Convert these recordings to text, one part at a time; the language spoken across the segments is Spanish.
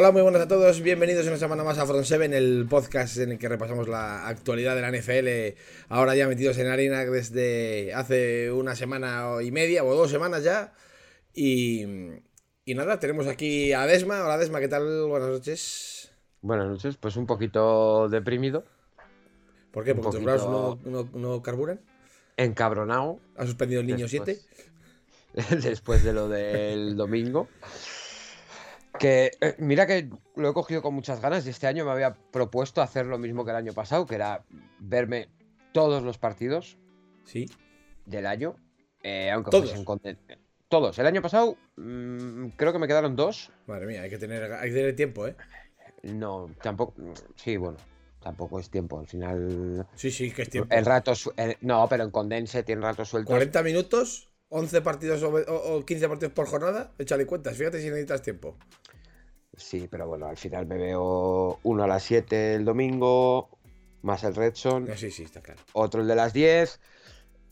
Hola, muy buenas a todos. Bienvenidos una semana más a Front 7, el podcast en el que repasamos la actualidad de la NFL. Ahora ya metidos en harina desde hace una semana y media o dos semanas ya. Y, y nada, tenemos aquí a Desma. Hola Desma, ¿qué tal? Buenas noches. Buenas noches, pues un poquito deprimido. ¿Por qué? ¿Porque tus brazos no, no- no carburan? Encabronado ¿Ha suspendido el niño Después. 7? después de lo del domingo. Que eh, mira que lo he cogido con muchas ganas y este año me había propuesto hacer lo mismo que el año pasado, que era verme todos los partidos Sí. del año, eh, aunque ¿Todos? fuesen con- Todos. El año pasado mm, creo que me quedaron dos. Madre mía, hay que tener, hay que tener tiempo, ¿eh? No, tampoco. Sí, bueno, tampoco es tiempo. Al final. Sí, sí, que es tiempo. El rato. el- no, pero en condense tiene ratos sueltos. 40 minutos, 11 partidos o, o- o 15 partidos por jornada, échale cuentas. Fíjate si necesitas tiempo. Sí, pero bueno, al final me veo uno a las 7 el domingo, más el Redson, No, sí, sí, está claro. otro el de las 10.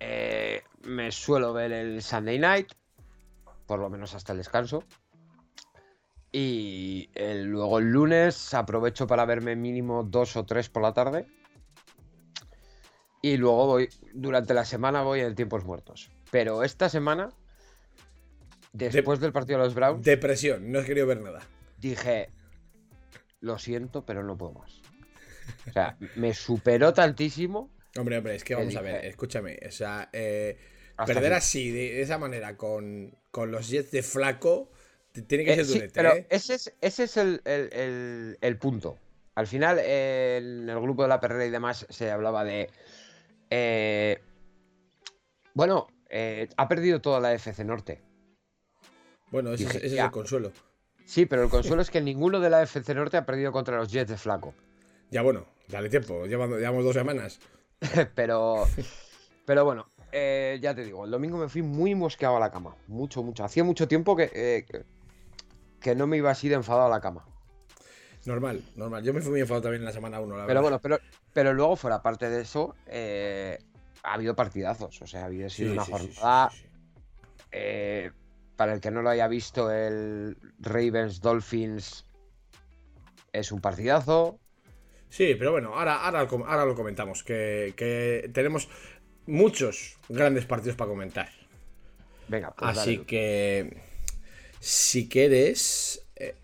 eh, me suelo ver el Sunday night, por lo menos hasta el descanso. Y el- luego el lunes aprovecho para verme mínimo dos o tres por la tarde. Y luego voy, durante la semana voy en tiempos muertos. Pero esta semana, después del partido de los Browns, Depresión, no he querido ver nada. dije, lo siento, pero no puedo más. O sea, me superó tantísimo. Hombre, hombre, es que vamos a ver, escúchame. O sea, eh, perder así, de esa manera, con, con los Jets de flaco, tiene que Eh, ser sí, durete, pero ¿eh? ese es, ese es el, el- el- el punto. Al final, eh, en el grupo de la perrera y demás se hablaba de. eh, bueno, eh, ha perdido toda la FC Norte. Bueno, ese, es- ese el consuelo. Sí, pero el consuelo es que ninguno de la FC Norte ha perdido contra los Jets de Flaco. Ya bueno, dale tiempo, llevamos, llevamos dos semanas. pero, pero bueno, eh, ya te digo, el domingo me fui muy mosqueado a la cama. Mucho, mucho. Hacía mucho tiempo que, eh, que, que no me iba así de enfadado a la cama. Normal, normal. Yo me fui muy enfadado también en la semana 1, la Pero verdad. bueno, pero, pero luego, fuera parte de eso, eh, ha habido partidazos. O sea, ha habido sido Sí, una sí, jornada. sí, eh, para el que no lo haya visto, el Ravens Dolphins es un partidazo. Sí, pero bueno, ahora, ahora, ahora lo comentamos, que, que tenemos muchos grandes partidos para comentar. Venga, pues Así dale. que, si quieres... eh,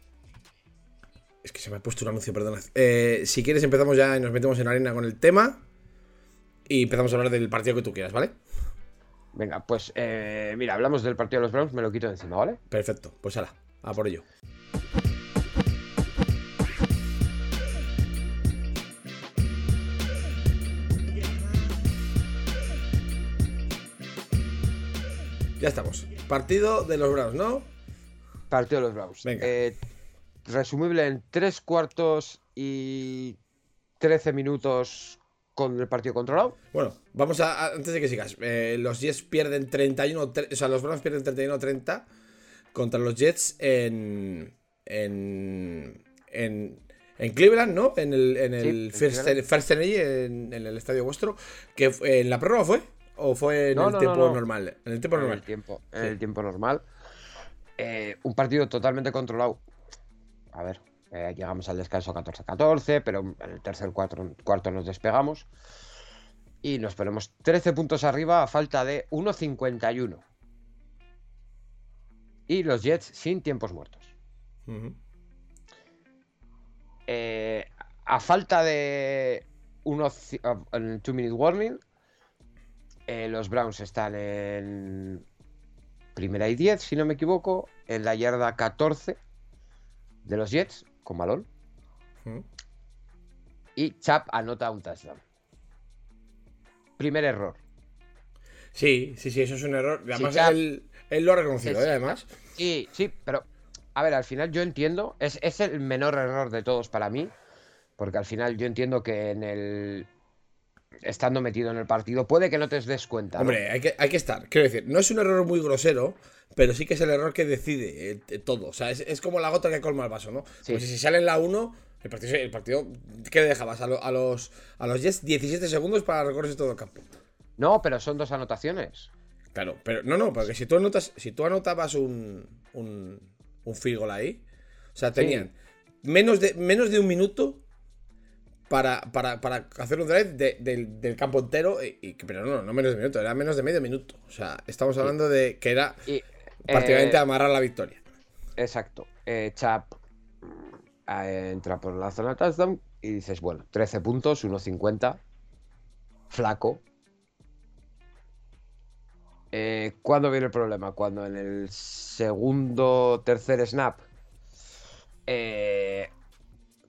es que se me ha puesto un anuncio, perdona. Eh, si quieres empezamos ya y nos metemos en arena con el tema y empezamos a hablar del partido que tú quieras, ¿vale? Venga, pues eh, mira, hablamos del partido de los Browns, me lo quito de encima, ¿vale? Perfecto, pues ala, a por ello. Ya estamos. Partido de los Browns, ¿no? Partido de los Browns. Venga. Eh, resumible en 3 cuartos y 13 minutos con el partido controlado. Bueno, vamos a, antes de que sigas. eh, los Jets pierden 31, tre- o sea, los Browns pierden 31-30 contra los Jets en en en, en Cleveland, ¿no? En el, en First, Energy, en, en el estadio vuestro. Que en la prórroga fue o fue en No, el no, tiempo no, no. normal. En el tiempo en el normal. tiempo, Sí. el tiempo normal. Eh, un partido totalmente controlado. A ver, eh, llegamos al descanso 14-14, pero en el tercer cuarto, cuarto nos despegamos. Y nos ponemos 13 puntos arriba a falta de 1.51. Y los Jets sin tiempos muertos. Eh, a falta de unos en 2 minute warning, eh, los Browns están en primera y 10, si no me equivoco, en la yarda 14 de los Jets con balón. Y Chap anota un touchdown. Primer error. Sí, sí, sí, eso es un error. Además, él, él lo ha reconocido, ¿eh? Además. Sí, sí, pero a ver, al final yo entiendo, es, es el menor error de todos para mí, porque al final yo entiendo que en el estando metido en el partido puede que no te des cuenta. ¿no? Hombre, hay que, hay que estar. Quiero decir, no es un error muy grosero, pero sí que es el error que decide eh, todo. O sea, es, es como la gota que colma el vaso, ¿no? Sí. Pues si sale en la 1, el partido, el partido ¿qué le dejabas? A, lo- a los, a los Jets 17 segundos para recorrer todo el campo. No, pero son dos anotaciones. Claro, pero no, no, porque si tú anotas, si tú anotabas un, un, un field goal ahí, o sea, tenían menos de, menos de un minuto para, para, para hacer un drive de- del, del campo entero. y- y- pero no, no menos de minuto, era menos de medio minuto. O sea, estamos hablando de que era Y, prácticamente eh, amarrar la victoria. Exacto. Eh, Chap eh, entra por la zona touchdown y dices, bueno, 13 puntos, 1.50. Flaco. Eh, ¿Cuándo viene el problema? Cuando en el segundo, tercer snap eh,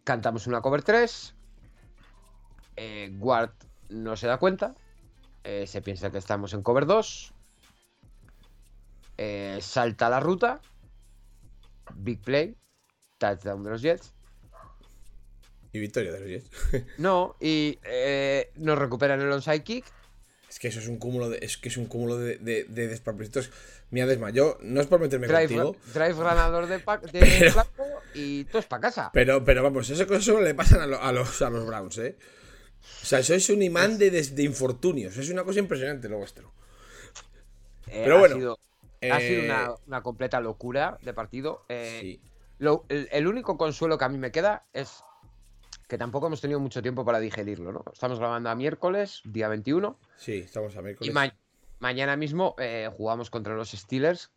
cantamos una cover 3. Eh, Guard no se da cuenta. eh, se piensa que estamos en cover 2. eh, salta la ruta. Big play. Touchdown de los Jets. Y victoria de los Jets. No, y eh, nos recuperan el onside kick. Es que eso es un cúmulo de, es que es un cúmulo de, de, de despropósitos. Mira, Desma, yo no es por meterme Drive, contigo, drive ganador de, pa- de Pero- y tú es para casa. pero, pero vamos, eso, eso le pasan a, lo- a los, a los Browns, ¿eh? O sea, sois un imán de, des- de infortunios. Es una cosa impresionante lo vuestro. Eh, pero ha bueno, ha sido Eh, una, una completa locura de partido. Eh, sí. lo- el, el único consuelo que a mí me queda es que tampoco hemos tenido mucho tiempo para digerirlo, ¿no? Estamos grabando a miércoles, día 21, Sí, estamos a y miércoles. ma- mañana mismo jugamos contra los Steelers.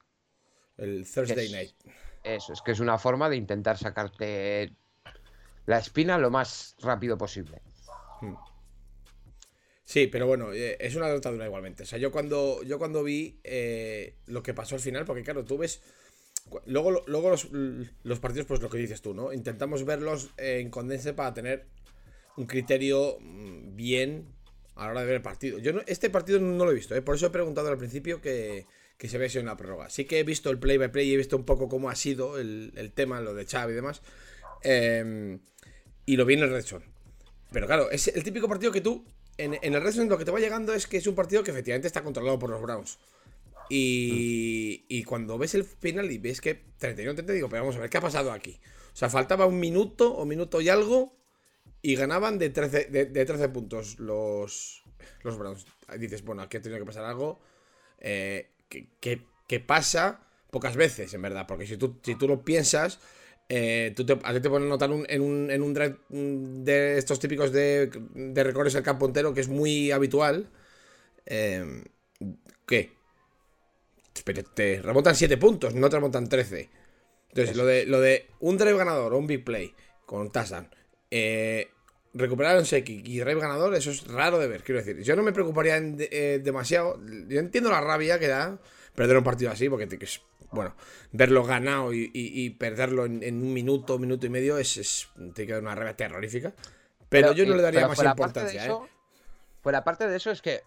el Thursday es- night. Eso, es que es una forma de intentar sacarte la espina lo más rápido posible. Sí, pero bueno, eh, es una dura igualmente. O sea, yo cuando, yo cuando vi eh, lo que pasó al final, porque claro, tú ves. Luego, luego los, los partidos, pues lo que dices tú, ¿no? Intentamos verlos eh, en condense para tener un criterio mm, bien a la hora de ver el partido. Yo no- este partido no lo he visto, por eso he preguntado al principio que, que se ve sido en la prórroga. Sí que he visto el play by play y he visto un poco cómo ha sido el, el tema, lo de Xavi y demás. eh, y lo vi en el Red Zone. Pero claro, es el típico partido que tú, en, en el Red Zone lo que te va llegando es que es un partido que efectivamente está controlado por los Browns. Y, y cuando ves el final y ves que 31-30, digo, pero vamos a ver, ¿qué ha pasado aquí? O sea, faltaba un minuto o minuto y algo y ganaban de 13, de, de 13 puntos los, los Browns. Dices, bueno, aquí ha tenido que pasar algo eh, que, que- que pasa pocas veces, en verdad. Porque si tú, si tú lo piensas, eh, tú te, a ti te ponen a notar un- en, un, en un drive mm, de estos típicos de, de recorres el campo entero, que es muy habitual. eh, ¿Qué? Pero te remontan 7 puntos, no te remontan 13. Entonces, lo de, lo de un drive ganador o un big play con Tassan, eh, recuperar un kick y drive ganador, eso es raro de ver, quiero decir. Yo no me preocuparía en eh, demasiado. Yo entiendo la rabia que da perder un partido así, porque te- bueno, verlo ganado y, y- y perderlo en, en un minuto, minuto y medio es, es te queda una rabia terrorífica. Pero, yo no eh, le daría más importancia, ¿eh? eso- Fuera parte de eso es que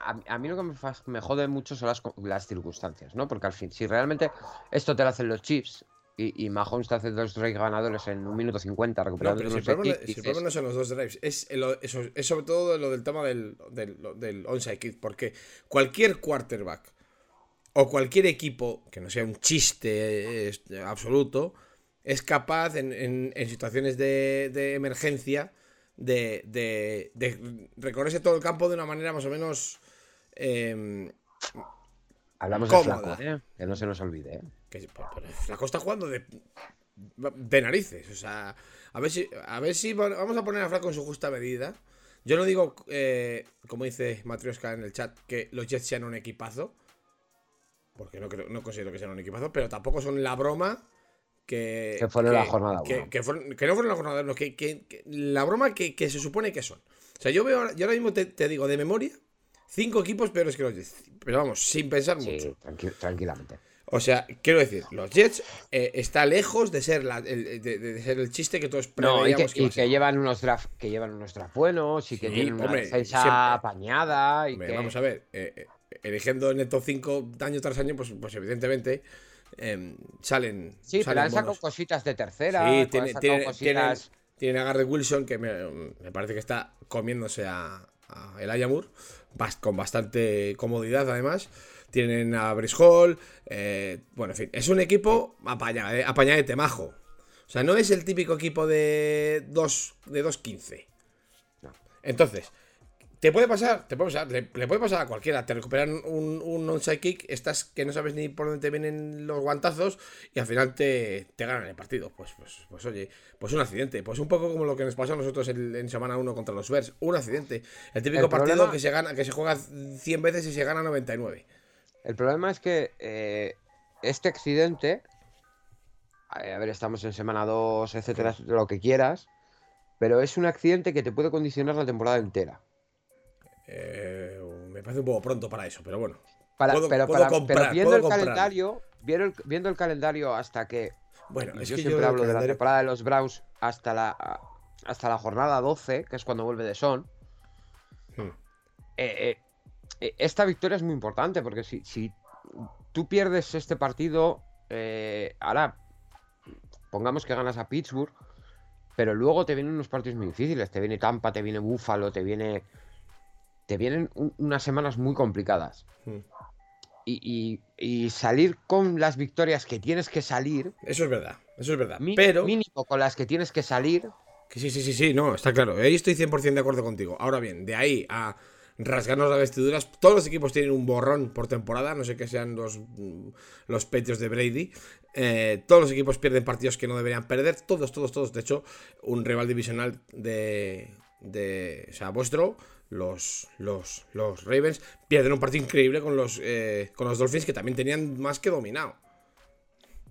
a, a mí lo que me, me jode mucho son las, circunstancias, ¿no? Porque al fin, si realmente esto te lo hacen los Chiefs y, y Mahomes te hace dos drives ganadores en un minuto 50 No, recuperando pero si el, problema, si el problema no son los dos drives, es, el- eso- es sobre todo lo del tema del, del, del onside kick, porque cualquier quarterback o cualquier equipo, que no sea un chiste eh, absoluto, es capaz en, en- en situaciones de, de emergencia de, de, de recorrerse todo el campo de una manera más o menos... eh, Hablamos de flaco, ¿eh? Que no se nos olvide, ¿eh? que, pero Flaco está jugando de, de narices. O sea, a ver si, a ver si vamos a poner a Flaco en su justa medida. Yo no digo, eh, como dice Matrioska en el chat, que los Jets sean un equipazo. Porque no, creo, no considero que sean un equipazo, pero tampoco son la broma que. Que fueron la jornada que, uno. que fueron- que no fueron la jornada uno, que, que- que la broma que, que se supone que son. O sea, yo veo ahora, yo ahora mismo te, te digo de memoria, cinco equipos peores que los Jets. Pero vamos, sin pensar mucho. Sí, tranqui- tranquilamente. O sea, quiero decir, los Jets eh, está lejos de ser, la- el, de, de ser el chiste que todos No, y que, preveíamos que, y que llevan unos draft, que llevan unos draft buenos y que Sí, tienen una hombre, defensa siempre. apañada y Hombre, que Vamos a ver, eh, eh, eligiendo en el top 5 año tras año, pues, pues evidentemente eh, salen. Sí, pero salen han sacado cositas de tercera, Sí, tiene, tiene, cositas... tiene- tiene a Garrett Wilson, que me, me parece que está comiéndose a, a El Ayamur, con bastante comodidad además. Tienen a Brice Hall, eh, bueno, en fin, es un equipo apaña- eh, apañadete, majo. O sea, no es el típico equipo de 2 de 2-15. No. Entonces, Te puede pasar, te puede pasar, le, puede pasar a cualquiera. Te recuperan un, un onside kick, estás que no sabes ni por dónde te vienen los guantazos y al final te, te ganan el partido. Pues, pues, pues oye, pues un accidente. Pues un poco como lo que nos pasó a nosotros en, semana 1 contra los Bears. Un accidente. El típico partido que se gana, que se juega 100 veces y se gana 99. El problema es que eh, este accidente, a ver, estamos en semana 2, etcétera, lo que quieras, pero es un accidente que te puede condicionar la temporada entera. Eh, me parece un poco pronto para eso, pero bueno. pero, viendo el calendario, viendo el, calendario hasta que. Bueno, yo siempre hablo de la temporada de los Browns hasta la, hasta la jornada 12, que es cuando vuelve de Son. Hmm. Eh, eh, esta victoria es muy importante porque si, si tú pierdes este partido, ahora pongamos que ganas a Pittsburgh, pero luego te vienen unos partidos muy difíciles. Te viene Tampa, te viene Buffalo, te viene te vienen unas semanas muy complicadas. Hmm. Y, salir con las victorias que tienes que salir. Eso es verdad, eso es verdad. pero. Mínimo con las que tienes que salir. Que sí, sí, sí, sí, no, está claro. Ahí estoy 100% de acuerdo contigo. Ahora bien, de ahí a rasgarnos las vestiduras. Todos los equipos tienen un borrón por temporada, no sé qué sean los, los petios de Brady. Eh, todos los equipos pierden partidos que no deberían perder. Todos, todos, todos. De hecho, un rival divisional de. de o sea, vuestro los, los, los Ravens pierden un partido increíble con los, eh, con los Dolphins que también tenían más que dominado.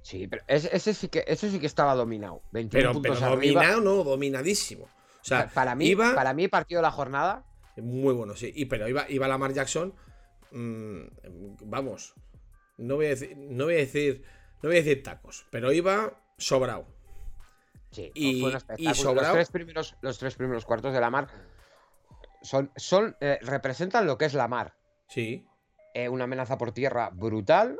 Sí, pero ese, sí, que, ese sí que estaba dominado. pero, dominado no, dominadísimo. O sea, para mí, iba... para mí partido de la jornada. Muy bueno, sí. Y pero iba, iba Lamar Jackson. Mm, vamos. No voy a decir. No voy a decir. No voy a decir tacos. Pero iba sobrado. Sí, y, y sobrado. Los tres, primeros, los tres primeros cuartos de Lamar son, son eh, representan lo que es la mar. Sí. Eh, una amenaza por tierra brutal.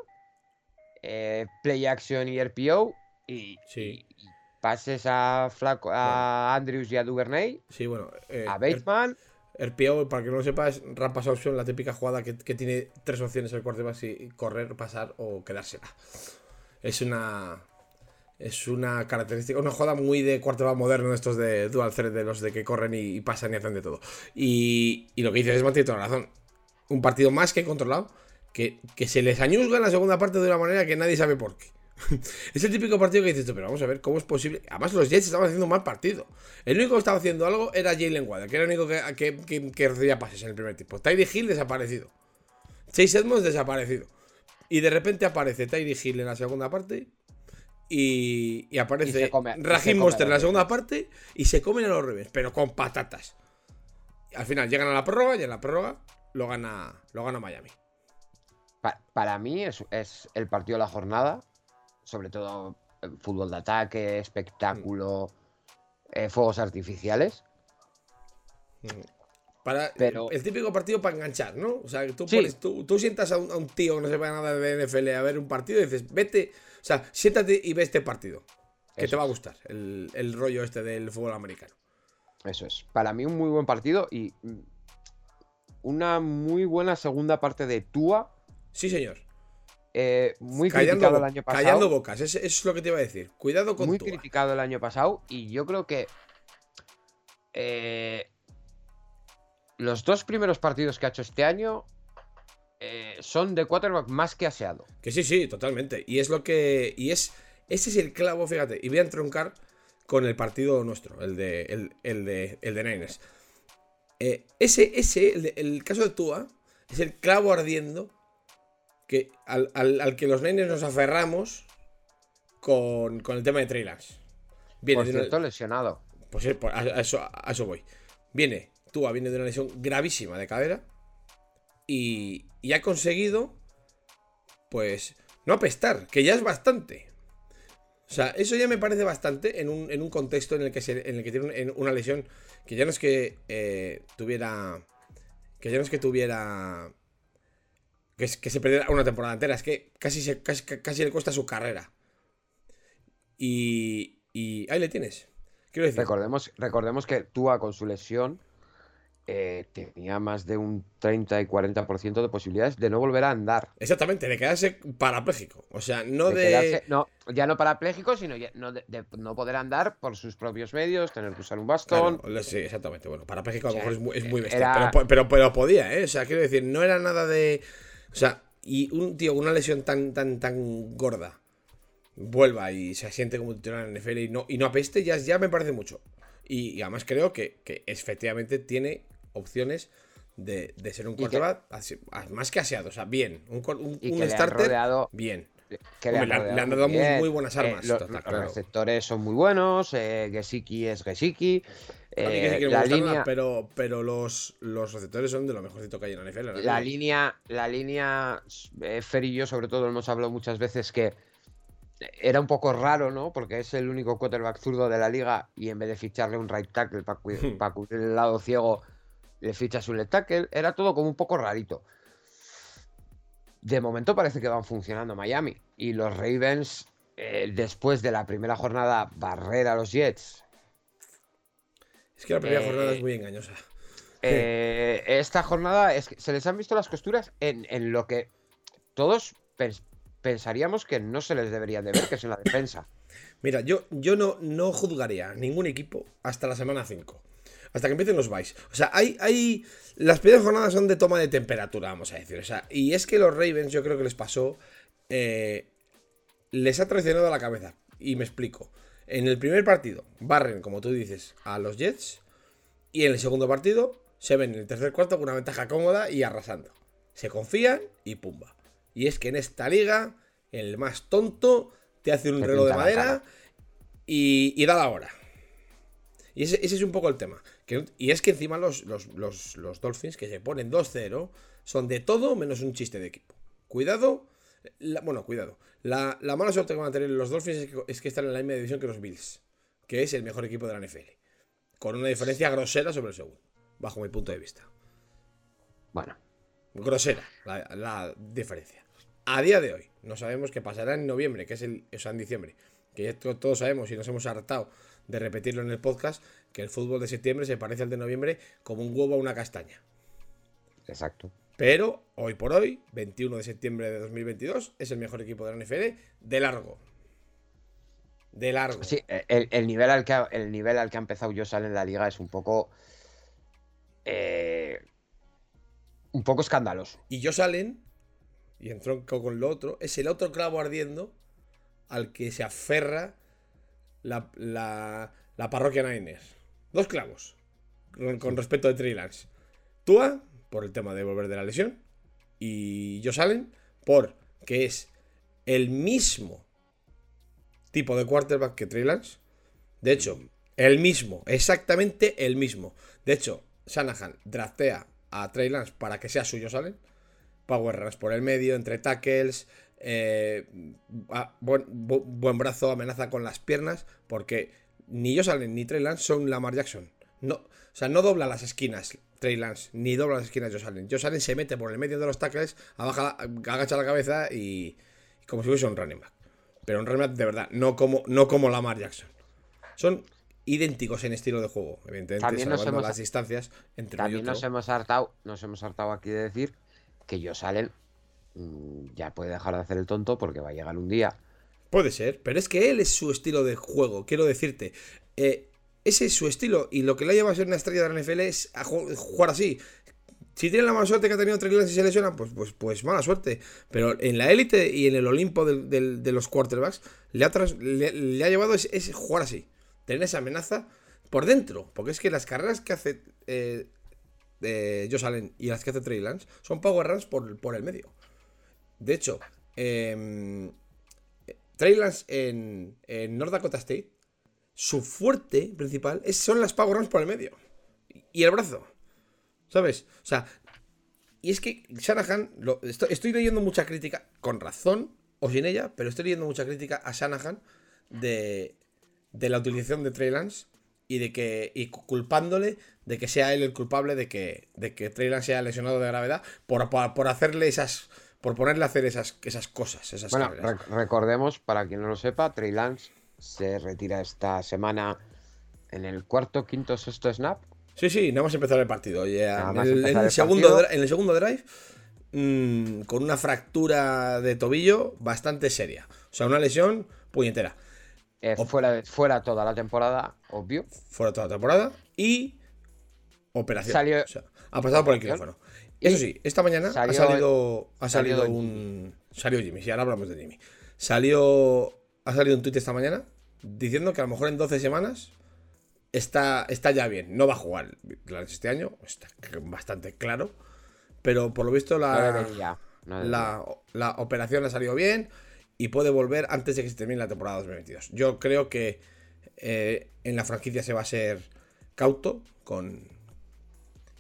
Eh, play action y RPO. Y, sí. pases a, Flaco, a Andrews y a Duvernay. Sí, bueno. a Bateman. RPO, para que no lo sepas, rampas option, la típica jugada que, tiene tres opciones el quarterback: y correr, pasar o quedársela. Es una es una característica, una jugada muy de quarterback moderno, estos de dual thread, de los de que corren y, pasan y hacen de todo. Y, lo que dices es tiene toda la razón. Un partido más que controlado, que, que se les añuzga en la segunda parte de una manera que nadie sabe por qué. es el típico partido que dices pero vamos a ver cómo es posible. Además, los Jets estaban haciendo un mal partido. El único que estaba haciendo algo era Jalen Waddle, que era el único que, que, recibía pases en el primer tiempo. Tyree Hill desaparecido. Chase Edmonds desaparecido. Y de repente aparece Tyree Hill en la segunda parte y, aparece Rajim Monster en la segunda parte y se comen a los Ravens, pero con patatas. Al final llegan a la prórroga y en la prórroga lo gana, lo gana Miami. para mí es, el partido de la jornada, sobre todo eh, fútbol de ataque, espectáculo, eh, fuegos artificiales. Mm. Para, Pero... El típico partido para enganchar, ¿no? O sea, tú, tú, sientas a un, tío que no sepa nada de NFL a ver un partido y dices, vete, sea, siéntate y ve este partido. Que te va a gustar, el, rollo este del fútbol americano. Eso es. Para mí un muy buen partido y una muy buena segunda parte de Tua. Sí, señor. Eh, muy criticado el año pasado. Callando bocas, eso es lo que te iba a decir. Cuidado con Muy criticado el año pasado y yo creo que eh, los dos primeros partidos que ha hecho este año eh, son de quarterback más que aseado. Que sí, sí, totalmente. Y es lo que. Y es. Ese es el clavo, fíjate. Y voy a entroncar con el partido nuestro, el de. El, de. El de Niners. Eh, ese, ese, el, caso de Tua, es el clavo ardiendo que, al, que los Niners nos aferramos con, el tema de Lance. Viene Por cierto, lesionado. Pues a, eso, a eso voy. Viene, Tua viene de una lesión gravísima de cadera y, ha conseguido, pues, no apestar, que ya es bastante. O sea, eso ya me parece bastante en un, contexto en el, que en el que tiene una lesión que ya no es que eh, tuviera. Que ya no es que tuviera. Que, se perdiera una temporada entera, es que casi, se, casi, le cuesta su carrera. Y, y ahí le tienes. Quiero decir. Recordemos, recordemos que Tua con su lesión eh, tenía más de un 30 y 40% de posibilidades de no volver a andar. Exactamente, de quedarse parapléjico. O sea, no de. De quedarse- no, ya no parapléjico, sino ya- no de, de no poder andar por sus propios medios, tener que usar un bastón. Claro, sí, exactamente. Bueno, parapléjico a lo mejor es muy, es muy bestia. era- Pero, pero, pero podía, ¿eh? O sea, quiero decir, no era nada de. O sea, y un tío con una lesión tan, tan, tan gorda vuelva y se asiente como titular en la NFL y no, y no apeste, ya, ya me parece mucho. Y, y además creo que, que efectivamente tiene opciones de, de ser un que- quarterback más que aseado. O sea, bien. Un, un, Y un que le han starter, rodeado- bien. que Hombre, han le han- rodeado le han dado muy- buenas armas, Eh, está los claro. receptores son muy buenos. Eh, Gesicki es Gesicki. Eh, que la gusta nada, línea, pero, pero los, los receptores son de lo mejorcito que hay en la NFL. la línea, la línea, eh, Fer y yo sobre todo hemos hablado muchas veces que era un poco raro, ¿no? Porque es el único quarterback zurdo de la liga y en vez de ficharle un right tackle para Hmm. cubrir el lado ciego, le fichas un left tackle. Era todo como un poco rarito. De momento parece que van funcionando Miami. Y los Ravens, eh, después de la primera jornada, barrer a los Jets. Es que la primera Eh, jornada es muy engañosa. Eh, esta jornada es que se les han visto las costuras en, en lo que todos pens- pensaríamos que no se les debería de ver, que es en la defensa. Mira, yo, yo no, no juzgaría ningún equipo hasta la semana 5. Hasta que empiecen los buys. O sea, hay, hay. Las primeras jornadas son de toma de temperatura, vamos a decir. O sea, y es que los Ravens, yo creo que les pasó. eh, les ha traicionado la cabeza. Y me explico. En el primer partido, barren, como tú dices, a los Jets. Y en el segundo partido, se ven en el tercer cuarto con una ventaja cómoda y arrasando. Se confían y pumba. Y es que en esta liga, el más tonto te hace un reloj de madera y, y da la hora. Y ese, ese es un poco el tema. Que y es que encima los, los, los- los Dolphins, que se ponen 2-0, son de todo menos un chiste de equipo. Cuidado. la- bueno, cuidado. La, la mala suerte que van a tener los Dolphins es que, es que están en la misma división que los Bills, que es el mejor equipo de la NFL. Con una diferencia grosera sobre el segundo, bajo mi punto de vista. Bueno, Grosera la, la diferencia. A día de hoy, no sabemos qué pasará en noviembre, que es el, o sea, en diciembre. Que ya to- todos sabemos y nos hemos hartado de repetirlo en el podcast, que el fútbol de septiembre se parece al de noviembre como un huevo a una castaña. exacto. Pero hoy por hoy, 21 de septiembre de 2022, es el mejor equipo de la NFL de largo. De largo. Sí, eh, el, el nivel al que ha, el nivel al que ha empezado Josal en la liga es un poco. eh, un poco escandaloso. Y yo salen, y entronco con lo otro, es el otro clavo ardiendo al que se aferra la, la, la parroquia Niners. Dos clavos con, respecto de Trey Lance. Tua, por el tema de volver de la lesión, y yo salen por que es el mismo tipo de quarterback que Trey Lance. De hecho, el mismo, exactamente el mismo. De hecho, Shanahan draftea a Trey Lance para que sea suyo, ¿salen? Power runs por el medio, entre tackles, eh, a- buen, bu- buen brazo, amenaza con las piernas, porque ni yo salen ni Trey Lance son Lamar Jackson. No, o sea, no dobla las esquinas Trey Lance, ni dobla las esquinas Josh Allen. Josh Allen se mete por el medio de los tackles, abaja, agacha la cabeza y, y como si fuese un running back. Pero un running back de verdad, no como, no como Lamar Jackson. Son idénticos en estilo de juego, evidentemente, También nos salvando hemos- las distancias entre También nos hemos hartado, nos hemos hartado aquí de decir que Josalen mm, ya puede dejar de hacer el tonto porque va a llegar un día. Puede ser, pero es que él es su estilo de juego, quiero decirte. Eh, ese es su estilo y lo que le ha llevado a ser una estrella de la NFL es jugar así. Si tiene la mala suerte que ha tenido Trey Lance y se lesiona, pues, pues, pues mala suerte. Pero en la élite y en el Olimpo de los quarterbacks le ha, le, ha llevado ese jugar así. Tener esa amenaza por dentro. Porque es que las carreras que hace eh, eh, Allen y las que hace Trey Lance son power runs por, por el medio. De hecho, em, Trey en, en North Dakota State, su fuerte principal es, son las power runs por el medio. Y el brazo. ¿Sabes? O sea, y es que Shanahan, estoy, leyendo mucha crítica, con razón o sin ella, pero estoy leyendo mucha crítica a Shanahan de, de la utilización de Trey Lance y de que y cu- culpándole de que sea él el culpable de que, de que Trey Lance sea lesionado de gravedad por, por, por hacerle esas por ponerle a hacer esas, esas cosas, esas Bueno, rec- recordemos, para quien no lo sepa, Trey Lance se retira esta semana en el cuarto, quinto, sexto snap. Sí, sí, nada más empezar el partido. Ya, en, el, empezar en el el segundo, partido. dri- en el segundo drive, mm, con una fractura de tobillo bastante seria. O sea, una lesión puñetera. Eh, fuera, fuera toda la temporada, obvio. Fuera toda la temporada. Y operación. Salió- O sea, ha pasado por el quirófano. Eso sí, esta mañana Salió- ha salido, ha salió salido Jimmy. un. Salió Jimmy, sí, ahora hablamos de Jimmy. Salió. Ha salido un tuit esta mañana diciendo que a lo mejor en 12 semanas está, está ya bien. No va a jugar este año, está bastante claro. Pero por lo visto No la, debería. no debería. la, la operación ha salido bien y puede volver antes de que se termine la temporada 2022. Yo creo que eh, en la franquicia se va a ser cauto con,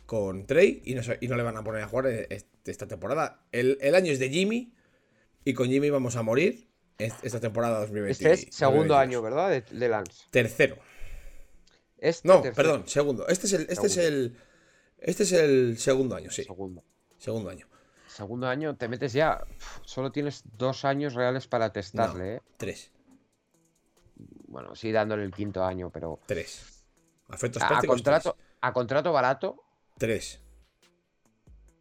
con Trey y no, y no le van a poner a jugar e- este- esta temporada. El, el año es de Jimmy y con Jimmy vamos a morir es- esta temporada 2022. Este es segundo año, ¿verdad? De, de Lance. Tercero. Este No, tercero. perdón, segundo. Este es el, este es Segundo. el, este es el segundo año, sí. Segundo. Segundo año. Segundo año, te metes ya. Solo tienes dos años reales para testarle, ¿eh? Tres. Bueno, sí, dándole el quinto año, pero. Tres. A, a contrato, a contrato barato. Tres.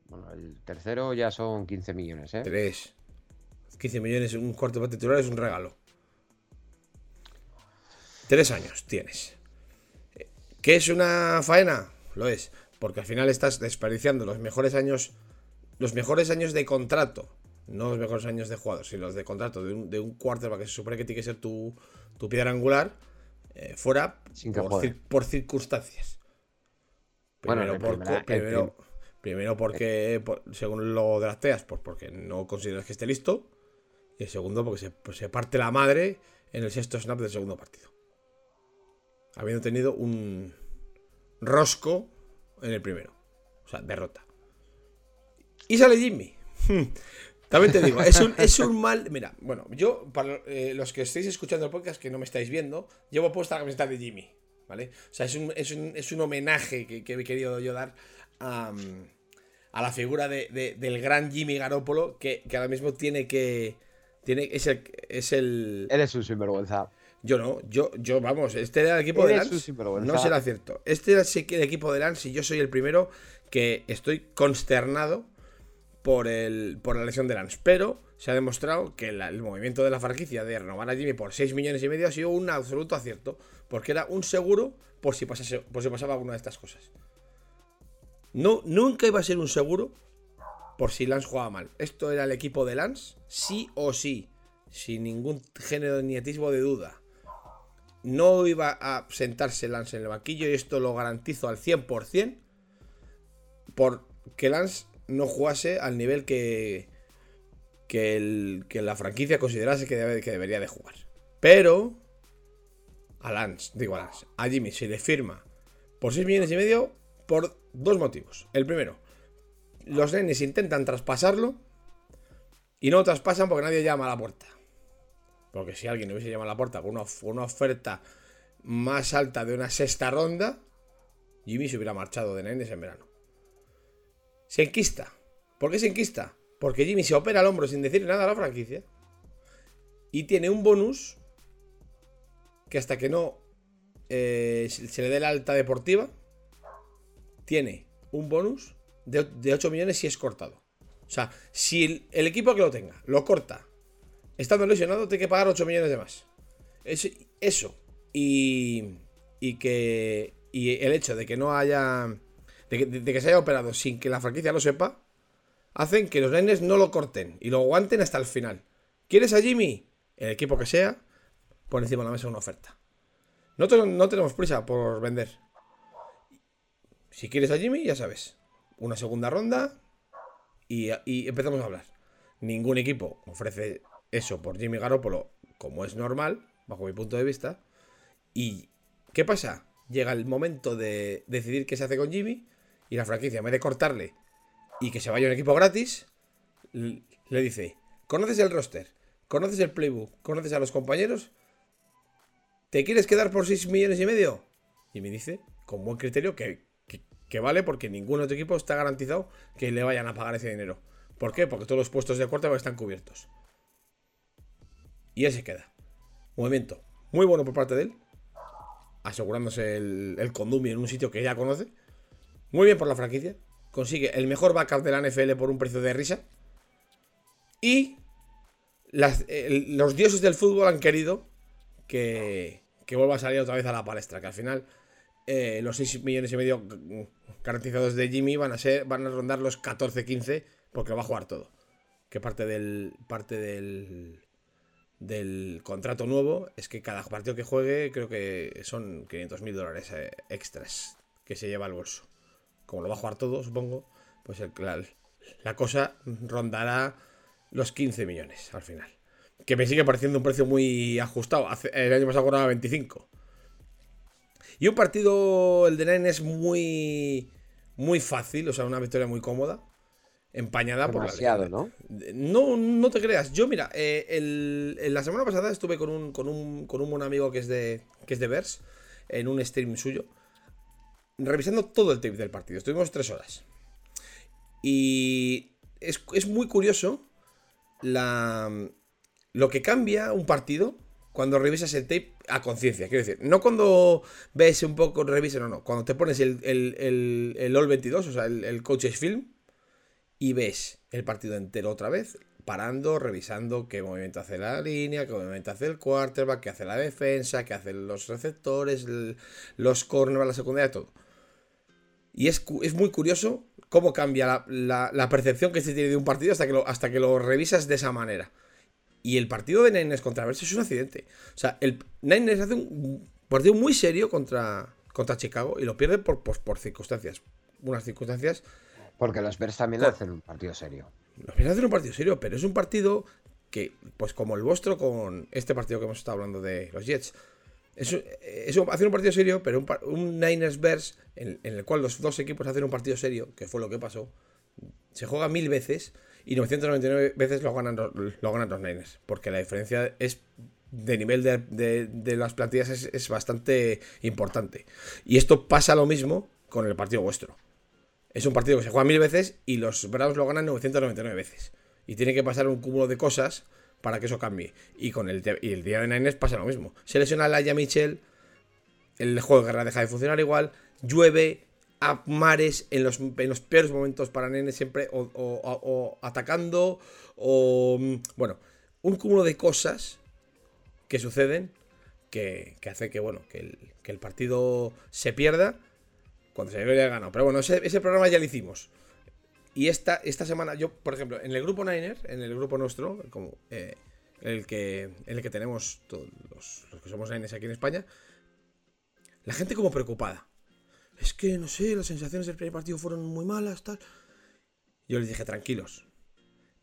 Bueno, el tercero ya son 15 millones, ¿eh? Tres. 15 millones, un cuarto para titular es un regalo. Tres años tienes. ¿Qué es una faena? Lo es. Porque al final estás desperdiciando los mejores años. Los mejores años de contrato. No los mejores años de jugador, sino los de contrato de un, de un quarterback que se supone que tiene que ser tu, tu piedra angular. eh, fuera por, cir- por circunstancias. Primero, por- primera- primero, primero porque, por- según lo de las teas, pues porque no consideras que esté listo. Y el segundo porque se, pues se parte la madre en el sexto snap del segundo partido. Habiendo tenido un rosco en el primero. O sea, derrota. Y sale Jimmy. También te digo, es un, es un mal. Mira, bueno, yo, para eh, los que estáis escuchando el podcast, que no me estáis viendo, llevo puesta la camiseta de Jimmy, ¿vale? O sea, es un, es un, es un homenaje que, que he querido yo dar a, a la figura de- de- del gran Jimmy Garoppolo, que, que ahora mismo tiene que. Tiene, es el. Es el Eres un sinvergüenza. yo no, yo, yo, vamos, este era el equipo de Eres Lance. No será cierto. Este era el equipo de Lance y yo soy el primero que estoy consternado por, el, por la lesión de Lance. Pero se ha demostrado que el movimiento de la franquicia de renovar a Jimmy por 6 millones y medio ha sido un absoluto acierto. Porque era un seguro por si, pasase, por si pasaba alguna de estas cosas. No, nunca iba a ser un seguro por si Lance jugaba mal. Esto era el equipo de Lance, sí o sí, sin ningún género ni atisbo de duda. No iba a sentarse Lance en el banquillo y esto lo garantizo al 100% por que Lance no jugase al nivel que, que, la franquicia considerase que, debe- que debería de jugar. Pero a Lance, digo a Lance, a Jimmy se le firma por 6 millones y medio por dos motivos. El primero, los nenes intentan traspasarlo y no lo traspasan porque nadie llama a la puerta. Porque si alguien hubiese llamado a la puerta con una, una oferta más alta de una sexta ronda, Jimmy se hubiera marchado de nenes en verano. Se enquista. ¿Por qué se enquista? Porque Jimmy se opera el hombro sin decir nada a la franquicia. Y tiene un bonus que hasta que no eh, se le dé la alta deportiva, tiene un bonus de, de 8 millones si es cortado. O sea, si el, equipo que lo tenga lo corta estando lesionado, tiene que pagar 8 millones de más. Es- eso. Y, y que. Y el hecho de que no haya. De que se haya operado sin que la franquicia lo sepa. Hacen que los nenes no lo corten y lo aguanten hasta el final. ¿Quieres a Jimmy? El equipo que sea, pone encima de la mesa una oferta. Nosotros no tenemos prisa por vender. Si quieres a Jimmy, ya sabes. Una segunda ronda y, y empezamos a hablar. Ningún equipo ofrece eso por Jimmy Garoppolo como es normal, bajo mi punto de vista. ¿Y qué pasa? Llega el momento de decidir qué se hace con Jimmy y la franquicia, en vez de cortarle y que se vaya un equipo gratis, le dice, ¿conoces el roster? ¿Conoces el playbook? ¿Conoces a los compañeros? ¿Te quieres quedar por 6 millones y medio? Y me dice, con buen criterio, que, que- que vale porque ningún otro equipo está garantizado que le vayan a pagar ese dinero. ¿Por qué? Porque todos los puestos de quarterback están cubiertos. Y él se queda. Movimiento muy bueno por parte de él. Asegurándose el, el condumio en un sitio que ya conoce. Muy bien por la franquicia. Consigue el mejor backup de la NFL por un precio de risa. Y los dioses del fútbol han querido que, que, vuelva a salir otra vez a la palestra. Que al final eh, los 6 millones y medio garantizados de Jimmy van a, ser, van a rondar los 14-15 porque va a jugar todo. Que parte del, parte del, del contrato nuevo es que cada partido que juegue creo que son 500 mil dólares eh, extras que se lleva al bolso. Como lo va a jugar todo, supongo, pues el, la, la cosa rondará los 15 millones al final. Que me sigue pareciendo un precio muy ajustado. el año pasado cobraba 25. Y un partido, el de Nine, es muy, muy fácil, o sea, una victoria muy cómoda. Empañada por la ¿no? No, no te creas. Yo, mira, eh, la semana pasada estuve con un, con un, con un buen amigo que es de, que es de Vers, en un stream suyo, revisando todo el tape del partido. Estuvimos tres horas. Y es, es muy curioso la, lo que cambia un partido cuando revisas el tape a conciencia. Quiero decir, no cuando ves un poco, revisas, no, no. Cuando te pones el, el, el, All 22, o sea, el, el Coaches Film, y ves el partido entero otra vez, parando, revisando qué movimiento hace la línea, qué movimiento hace el quarterback, qué hace la defensa, qué hacen los receptores, los corners, la secundaria, todo. Y es, es muy curioso cómo cambia la, la, percepción que se tiene de un partido hasta que, lo, hasta que lo revisas de esa manera. Y el partido de Niners contra Bears es un accidente. O sea, el Niners hace un partido muy serio contra, contra Chicago y lo pierde por, por, circunstancias. Unas circunstancias. Porque los Bears también hacen un partido serio. Los Bears hacen un partido serio, pero es un partido que, pues como el vuestro con este partido que hemos estado hablando de los Jets, eso, eso hacer un partido serio, pero un, un Niners Bears en, el cual los dos equipos hacen un partido serio, que fue lo que pasó, se juega mil veces y 999 veces lo ganan, lo ganan los Niners, porque la diferencia es de nivel de, las plantillas es, bastante importante. Y esto pasa lo mismo con el partido vuestro. Es un partido que se juega mil veces y los Browns lo ganan 999 veces. Y tiene que pasar un cúmulo de cosas para que eso cambie. Y con el, y el día de Niners pasa lo mismo. Se lesiona a Laia Mitchell, el juego de guerra deja de funcionar igual, llueve a mares en los, peores momentos para Nene siempre, o, atacando, o mm, bueno, un cúmulo de cosas que suceden que, hace que, bueno, que el, partido se pierda cuando se debería ganar. Pero bueno, ese, ese programa ya lo hicimos. Y esta, esta semana, yo, por ejemplo, en el grupo Niner, en el grupo nuestro, como eh, el, que, el que tenemos todos los, que somos Niners aquí en España, la gente como preocupada. Es que, no sé, las sensaciones del primer partido fueron muy malas, tal. Yo les dije, tranquilos.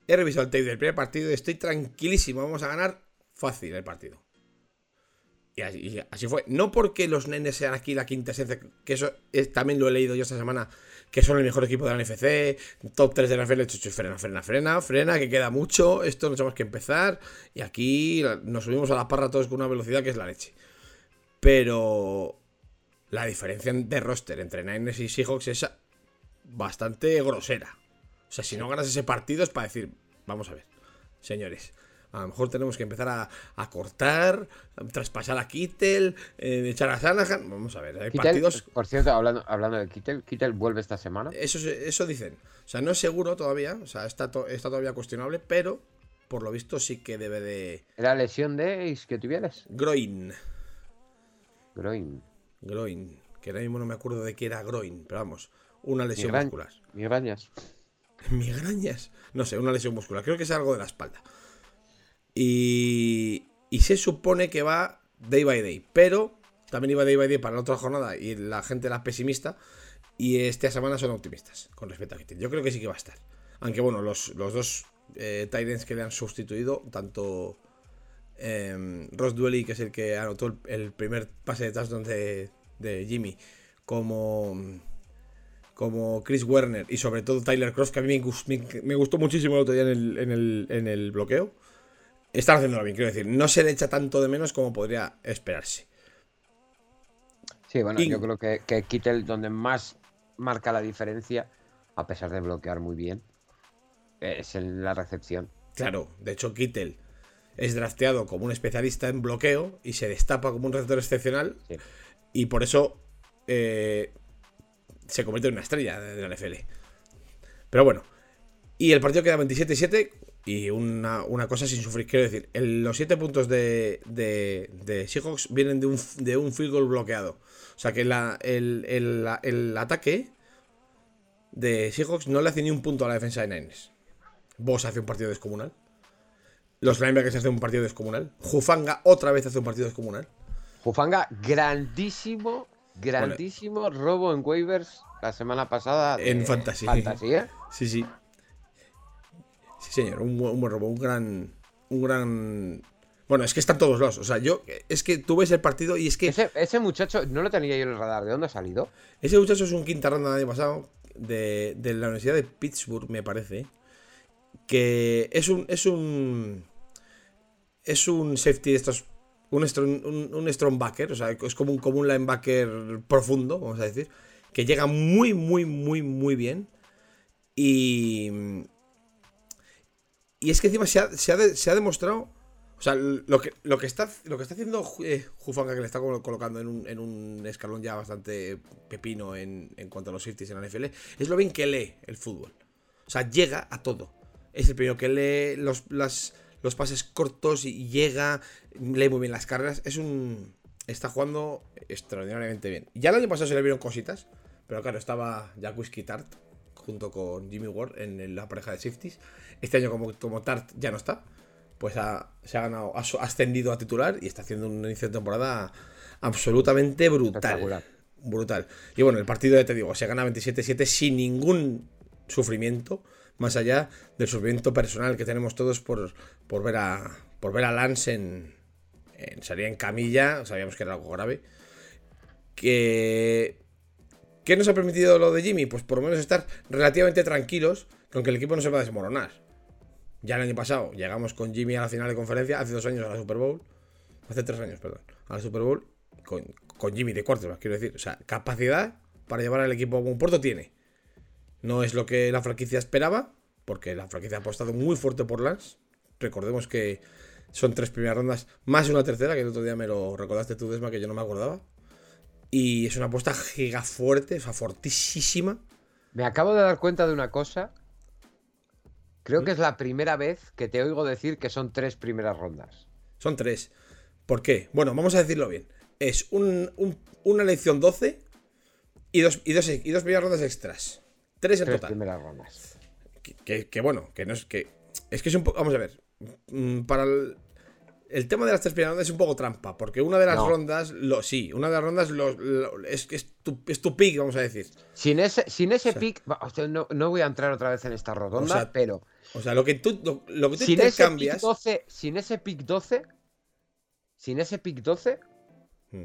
He revisado el tape del primer partido y estoy tranquilísimo. Vamos a ganar fácil el partido. Y así, fue. No porque los nenes sean aquí la quinta esencia, que eso también lo he leído yo esta semana, que son el mejor equipo de la NFC, top 3 de la NFL, frena, frena, frena, frena, que queda mucho, esto no tenemos que empezar, y aquí nos subimos a la parra todos con una velocidad que es la leche. Pero la diferencia de roster entre Niners y Seahawks es bastante grosera. O sea, si no ganas ese partido es para decir, vamos a ver, señores, a lo mejor tenemos que empezar a, cortar, traspasar a Kittel, eh, echar a Sanahan. Vamos a ver, hay partidos. Por cierto, hablando, hablando de Kittel, Kittel vuelve esta semana. Eso, eso dicen. O sea, no es seguro todavía, o sea, está, está todavía cuestionable, pero por lo visto sí que debe de. ¿Era lesión de que tuvieras? Groin. Groin. Groin. Que ahora mismo no me acuerdo de qué era Groin, pero vamos, una lesión muscular. Migrañas. Migrañas. No sé, una lesión muscular. Creo que es algo de la espalda. Y, se supone que va day by day. Pero también iba day by day para la otra jornada y la gente era pesimista. Y esta semana son optimistas con respecto a Kittel. Yo creo que sí que va a estar. Aunque bueno, los, dos eh, Titans que le han sustituido, tanto eh, Ross Dwelly, que es el que anotó el, primer pase de touchdown de, de, Jimmy, como, como Chris Werner y sobre todo Tyler Cross, que a mí me, gustó, muchísimo el otro día en el, en el, en el bloqueo están haciéndolo bien, quiero decir. No se le echa tanto de menos como podría esperarse. Sí, bueno, yo creo que, que Kittel, donde más marca la diferencia, a pesar de bloquear muy bien, es en la recepción. Claro, de hecho, Kittel es drafteado como un especialista en bloqueo y se destapa como un receptor excepcional. Y por eso eh, se convierte en una estrella de, la NFL. Pero bueno. Y el partido queda 27-7 y una, cosa sin sufrir. Quiero decir, los 7 puntos de, de, Seahawks vienen de un, de un field goal bloqueado. O sea que la, el, el, ataque de Seahawks no le hace ni un punto a la defensa de Niners. Boss hace un partido descomunal. Los linebackers hacen un partido descomunal. Jufanga otra vez hace un partido descomunal. Jufanga, grandísimo, grandísimo robo en waivers la semana pasada. en fantasía. fantasía. Sí, sí. Sí, señor, un, buen robo, un gran. Un gran. Bueno, es que están todos los. O sea, yo. Es que tú ves el partido y es que. Ese, muchacho, no lo tenía yo en el radar. ¿De dónde ha salido? Ese muchacho es un quinta ronda del año pasado. De, de la Universidad de Pittsburgh, me parece. Que es un. Es un. Es un safety de estos. Un, un, un strong backer. O sea, es como un, como un linebacker profundo, vamos a decir. Que llega muy, muy, muy, muy bien. Y y es que encima se ha, demostrado. O sea, lo que, está, haciendo eh, Jufanga, que le está colocando en un, escalón ya bastante pepino en, cuanto a los safeties en la NFL, es lo bien que lee el fútbol. O sea, llega a todo. Es el primero que lee los, pases cortos y llega, lee muy bien las carreras. Es un. Está jugando extraordinariamente bien. Ya el año pasado se le vieron cositas, pero claro, estaba Jacuzzi Tart junto con Jimmy Ward en la pareja de safeties. Este año, como, como Tart ya no está, pues se ha ganado, ha ascendido a titular y está haciendo un inicio de temporada absolutamente brutal. Brutal. Y bueno, el partido, ya te digo, se gana 27-7 sin ningún sufrimiento, más allá del sufrimiento personal que tenemos todos por, por, ver, a, por ver a Lance en, en salir en camilla, sabíamos que era algo grave. Que ¿Qué nos ha permitido lo de Jimmy? Pues por lo menos estar relativamente tranquilos con que el equipo no se va a desmoronar. Ya el año pasado llegamos con Jimmy a la final de conferencia, hace dos años a la Super Bowl, hace tres años, perdón, a la Super Bowl con, Jimmy de cuartos, quiero decir. O sea, capacidad para llevar al equipo a un puerto tiene. No es lo que la franquicia esperaba, porque la franquicia ha apostado muy fuerte por Lance. Recordemos que son tres primeras rondas, más una tercera, que el otro día me lo recordaste tú, Desma, que yo no me acordaba. Y es una apuesta giga fuerte, o sea, fortísima. Me acabo de dar cuenta de una cosa. Creo que es la primera vez que te oigo decir que son tres primeras rondas. Son tres. ¿Por qué? Bueno, vamos a decirlo bien. Es una elección 12 y dos, y, dos, y dos primeras rondas extras. Tres en tres primeras rondas. Que, bueno, que no es que. Es que es un poco. Vamos a ver. Mm, para el, el tema de las tres primeras rondas es un poco trampa, porque una de las rondas, lo, sí, una de las rondas es, es, tu, es tu pick, vamos a decir. Sin ese, sin ese pick, no, no, voy a entrar otra vez en esta ronda, pero. O sea, lo que tú, lo, que tú sin ese pick 12, sin ese pick 12, sin ese pick 12, hmm.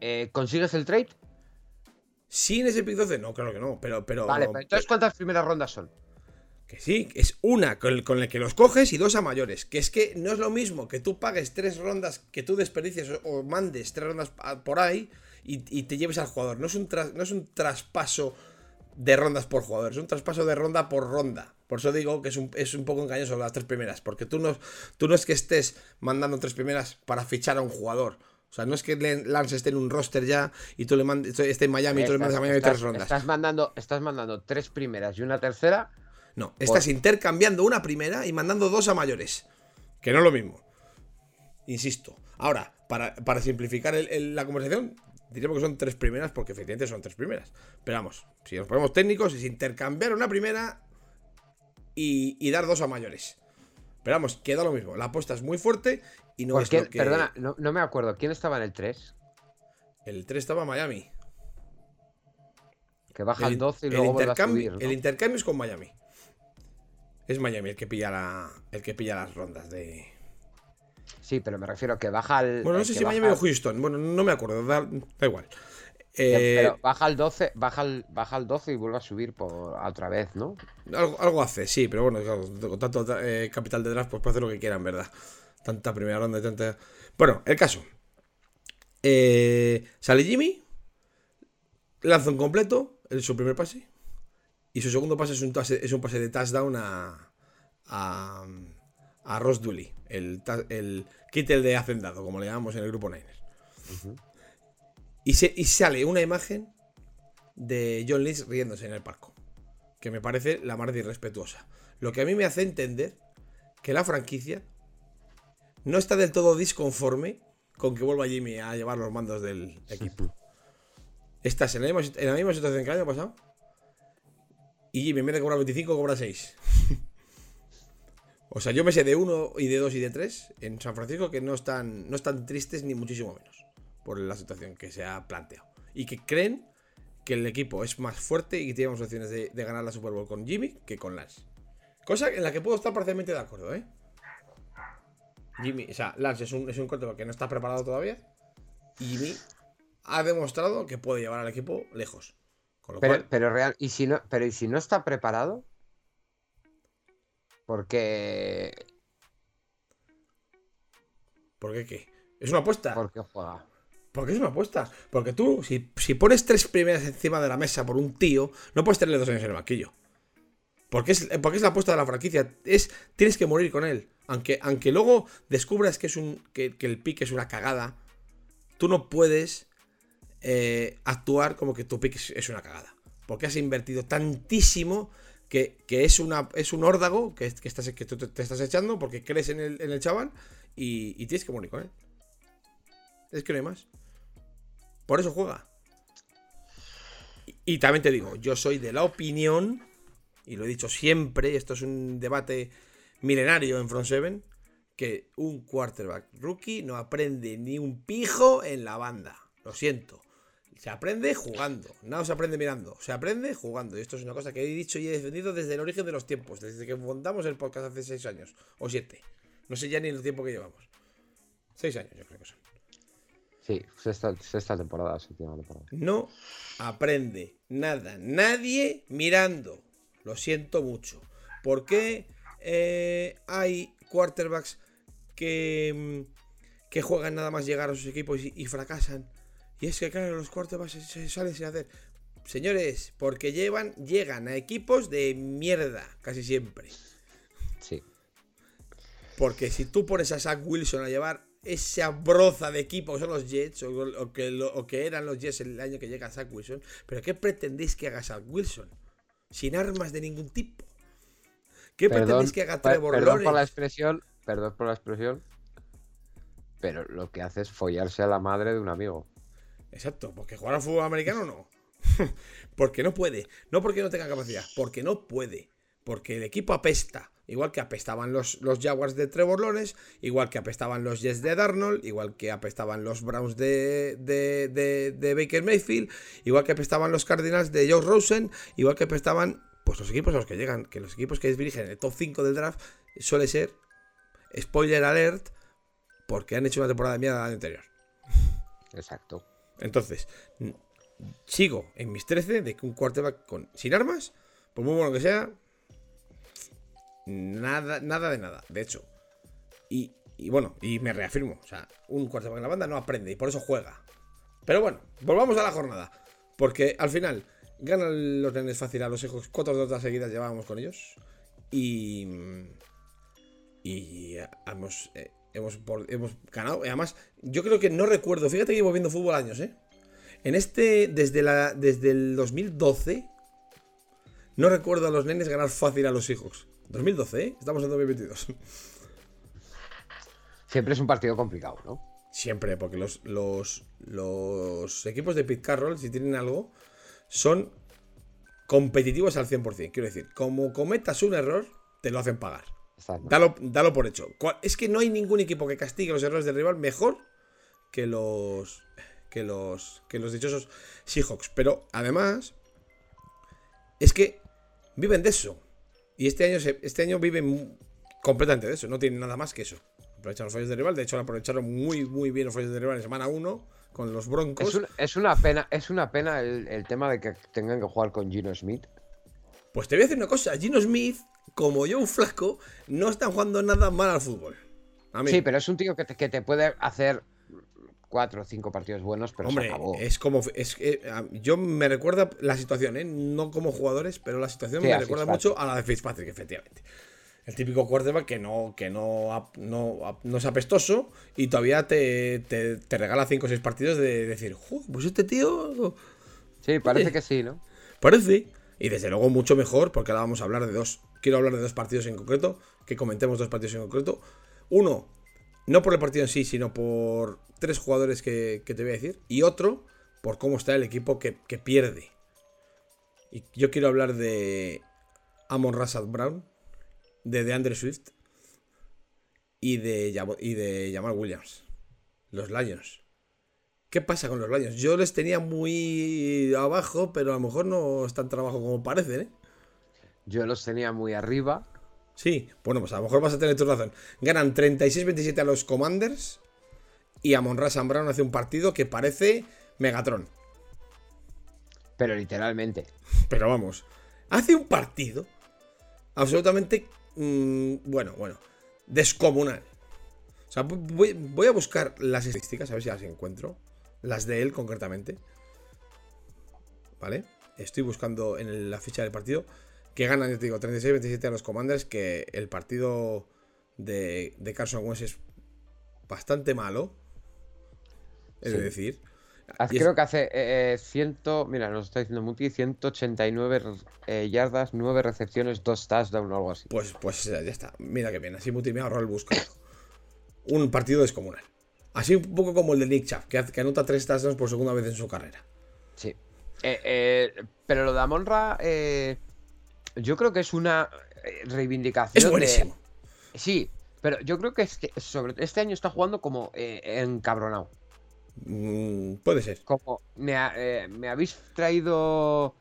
eh, ¿consigues el trade? Sin ese pick 12, no, claro que no, pero. pero vale, pero entonces, ¿cuántas primeras rondas son? Que sí, es una con, el, con que los coges y dos a mayores. Que es que no es lo mismo que tú pagues tres rondas, que tú desperdicies o, mandes tres rondas por ahí y, te lleves al jugador. No es, un no es un traspaso de rondas por jugador, es un traspaso de ronda por ronda. Por eso digo que es un, es un poco engañoso las tres primeras, porque tú no, tú no es que estés mandando tres primeras para fichar a un jugador. O sea, no es que Lance esté en un roster ya y tú le mandes, esté en Miami y tú le mandes a Miami tres rondas. Estás mandando, estás mandando tres primeras y una tercera no, estás intercambiando una primera y mandando dos a mayores. Que no es lo mismo. Insisto. Ahora, para, simplificar la conversación, diríamos que son tres primeras porque efectivamente son tres primeras. Pero vamos, si nos ponemos técnicos, es intercambiar una primera y, dar dos a mayores. Pero vamos, queda lo mismo. La apuesta es muy fuerte y no es lo que... Perdona, no, me acuerdo. ¿Quién estaba en el 3? El 3 estaba Miami. Que baja el, 12 y luego vuelve a subir, El intercambio es con Miami. Es Miami el que pilla la, el que pilla las rondas de. Sí, pero me refiero a que baja al. Bueno, no sé si Miami o Houston. Bueno, no me acuerdo. Da, igual. pero eh, baja al 12, baja al, baja al 12 y vuelve a subir por otra vez, ¿no? Algo, hace, sí, pero bueno, con tanto eh, capital de draft, pues puede hacer lo que quieran, ¿verdad? Tanta primera ronda y tanta. Bueno, el caso. Eh, sale Jimmy, lanza un completo, en su primer pase, y su segundo pase es un, es un pase de touchdown a, a, a Ross Dooley, el, el Kittel de Hacendado, como le llamamos en el grupo Niners. y, se, y sale una imagen de John Lynch riéndose en el palco. Que me parece la más de irrespetuosa. Lo que a mí me hace entender que la franquicia no está del todo disconforme con que vuelva Jimmy a llevar los mandos del equipo. Estás en la, misma, en la misma situación que el año pasado. Y Jimmy en vez de cobrar 25 cobra 6. o sea, yo me sé de 1 y de 2 y de 3 en San Francisco que no están, no están tristes ni muchísimo menos por la situación que se ha planteado. Y que creen que el equipo es más fuerte y que tiene más opciones de, ganar la Super Bowl con Jimmy que con Lance. Cosa en la que puedo estar parcialmente de acuerdo, ¿eh? Jimmy, o sea, Lance es un, es un corte que no está preparado todavía. Y Jimmy ha demostrado que puede llevar al equipo lejos. Con lo Pero, cual, pero real, ¿y si no, pero ¿y si no está preparado? Porque. ¿por qué qué? Es una apuesta. Porque juega. Porque es una apuesta. Porque tú, si, si pones tres primeras encima de la mesa por un tío, no puedes tenerle dos años en el banquillo. Porque es, porque es la apuesta de la franquicia. Es, tienes que morir con él. Aunque, aunque luego descubras que, es un, que, que el pick es una cagada, tú no puedes eh, actuar como que tu pick es, una cagada. Porque has invertido tantísimo que, que es, una, es un órdago que, estás, que tú te, estás echando porque crees en el, en el chaval y, tienes que morir con él. Es que no hay más. Por eso juega. Y también te digo, yo soy de la opinión, y lo he dicho siempre, esto es un debate milenario en Front Seven, que un quarterback rookie no aprende ni un pijo en la banda. Lo siento. Se aprende jugando, no se aprende mirando, se aprende jugando. Y esto es una cosa que he dicho y he defendido desde el origen de los tiempos, desde que montamos el podcast hace seis años, o siete. No sé ya ni el tiempo que llevamos. Seis años, yo creo que son. Sí, sexta, sexta temporada, séptima temporada. No aprende nada, nadie mirando. Lo siento mucho. ¿Por qué eh, hay quarterbacks que, mm, que juegan nada más llegar a sus equipos y, y fracasan? Y es que, claro, los quarterbacks se, se salen sin hacer. Señores, porque llevan, llegan a equipos de mierda, casi siempre. Sí. Porque si tú pones a Zach Wilson a llevar esa broza de equipo que son los Jets, o, o que, lo- o que eran los Jets el año que llega Zach Wilson, ¿pero qué pretendéis que haga Zach Wilson? Sin armas de ningún tipo. ¿Qué Perdón, pretendéis que haga Trevor perdón por la expresión, perdón por la expresión, pero lo que hace es follarse a la madre de un amigo. Exacto, porque jugar al fútbol americano no. porque no puede. No porque no tenga capacidad, porque no puede. Porque el equipo apesta. Igual que apestaban los, los Jaguars de Trevor igual que apestaban los Jets de Darnold, igual que apestaban los Browns de, de, de- de Baker Mayfield, igual que apestaban los Cardinals de Joe Rosen, igual que apestaban pues los equipos a los que llegan, que los equipos que dirigen el top 5 del draft suele ser, spoiler alert, porque han hecho una temporada de mierda el año anterior. Exacto. Entonces, sigo en mis 13 de que un quarterback con, sin armas, por muy bueno que sea, nada, nada de nada. De hecho, y, bueno, y me reafirmo, o sea, un quarterback en la banda no aprende y por eso juega. Pero bueno, volvamos a la jornada. Porque al final, ganan los nenes fácil a los hijos, cuatro derrotas seguidas llevábamos con ellos. Y. Y hemos, eh, hemos, por- hemos ganado. Y además, yo creo que no recuerdo. Fíjate que llevo viendo fútbol años, ¿eh? En este, desde, la, desde el 2012, no recuerdo a los nenes ganar fácil a los hijos. 2012, ¿eh? Estamos en 2022. Siempre es un partido complicado, ¿no? Siempre, porque los, los, los equipos de Pete Carroll, si tienen algo, son competitivos al 100%. Quiero decir, como cometas un error, te lo hacen pagar. Exacto. Dalo, dalo por hecho. Es que no hay ningún equipo que castigue los errores del rival mejor que los que los que los dichosos Seahawks. Pero además es que viven de eso. Y este año se- este año viven completamente de eso. No tienen nada más que eso. Aprovechan los fallos del rival. De hecho, aprovecharon muy muy bien los fallos del rival en semana 1 con los Broncos. Es, un- es una pena, es una pena el, el tema de que tengan que jugar con Gino Smith. Pues te voy a decir una cosa. Gino Smith, como yo, un flaco, no están jugando nada mal al fútbol. A mí. Sí, pero es un tío que te, que te puede hacer cuatro o cinco partidos buenos, pero Hombre, se acabó. es como. Es, yo me recuerda la situación, ¿eh? No como jugadores, pero la situación Sí, me recuerda mucho a la de Fitzpatrick, efectivamente. El típico quarterback que no, que no, no, no es apestoso y todavía te, te, te regala 5 o 6 partidos de decir, "Joder, pues este tío. Sí, parece que sí, ¿no? Parece. Y desde luego mucho mejor, porque ahora vamos a hablar de dos. Quiero hablar de dos partidos en concreto, que comentemos dos partidos en concreto. Uno, no por el partido en sí, sino por tres jugadores que, te voy a decir. Y otro, por cómo está el equipo que, pierde. Y yo quiero hablar de Amon Rassad Brown, de DeAndre Swift y de, y Jamal Williams. Los Lions. ¿Qué pasa con los Lions? Yo les tenía muy abajo, pero a lo mejor no es tan trabajo como parecen, ¿eh? Yo los tenía muy arriba. Sí, bueno, pues a lo mejor vas a tener tu razón. Ganan 36-27 a los Commanders y a Monra Brown hace un partido que parece Megatron. Pero literalmente. Pero vamos, hace un partido absolutamente, mm, bueno, bueno, descomunal. O sea, voy, voy, a buscar las estadísticas, a ver si las encuentro. Las de él concretamente. ¿Vale? Estoy buscando en la ficha del partido. Que ganan, yo te digo, 36-27 a los Commanders. Que el partido de, Carson Wentz es bastante malo. Es decir. Creo que hace eh, ciento, mira, nos está diciendo Muti, 189 eh, yardas, 9 recepciones, 2 touchdowns o algo así. Pues, pues ya está. Mira que bien. Así Muti me ahorró el buscar. Un partido descomunal. Así un poco como el de Nick Chubb, que, anota tres touchdowns por segunda vez en su carrera. Sí. Eh, eh, pero lo de Amonra, eh, yo creo que es una reivindicación. Es buenísimo. Sí, pero yo creo que, sobre este año está jugando como encabronado. Mm, puede ser. Como me, me, habéis traído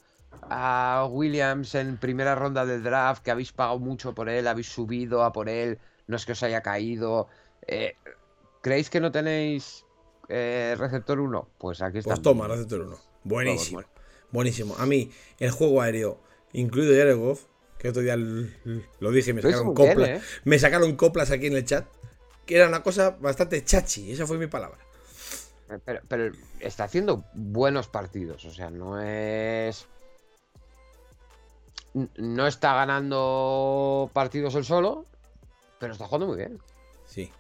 a Williams en primera ronda del draft, que habéis pagado mucho por él, habéis subido a por él, no es que os haya caído. ¿Creéis que no tenéis eh, receptor 1? Pues aquí está. Pues toma, receptor 1. Buenísimo. Buenísimo. A mí, el juego aéreo, incluido Yaregov, que otro día lo dije, me sacaron, coplas, ¿eh? me sacaron coplas aquí en el chat, que era una cosa bastante chachi, esa fue mi palabra. Eh, pero, pero está haciendo buenos partidos, o sea, no es no está ganando partidos él solo, pero está jugando muy bien. Sí.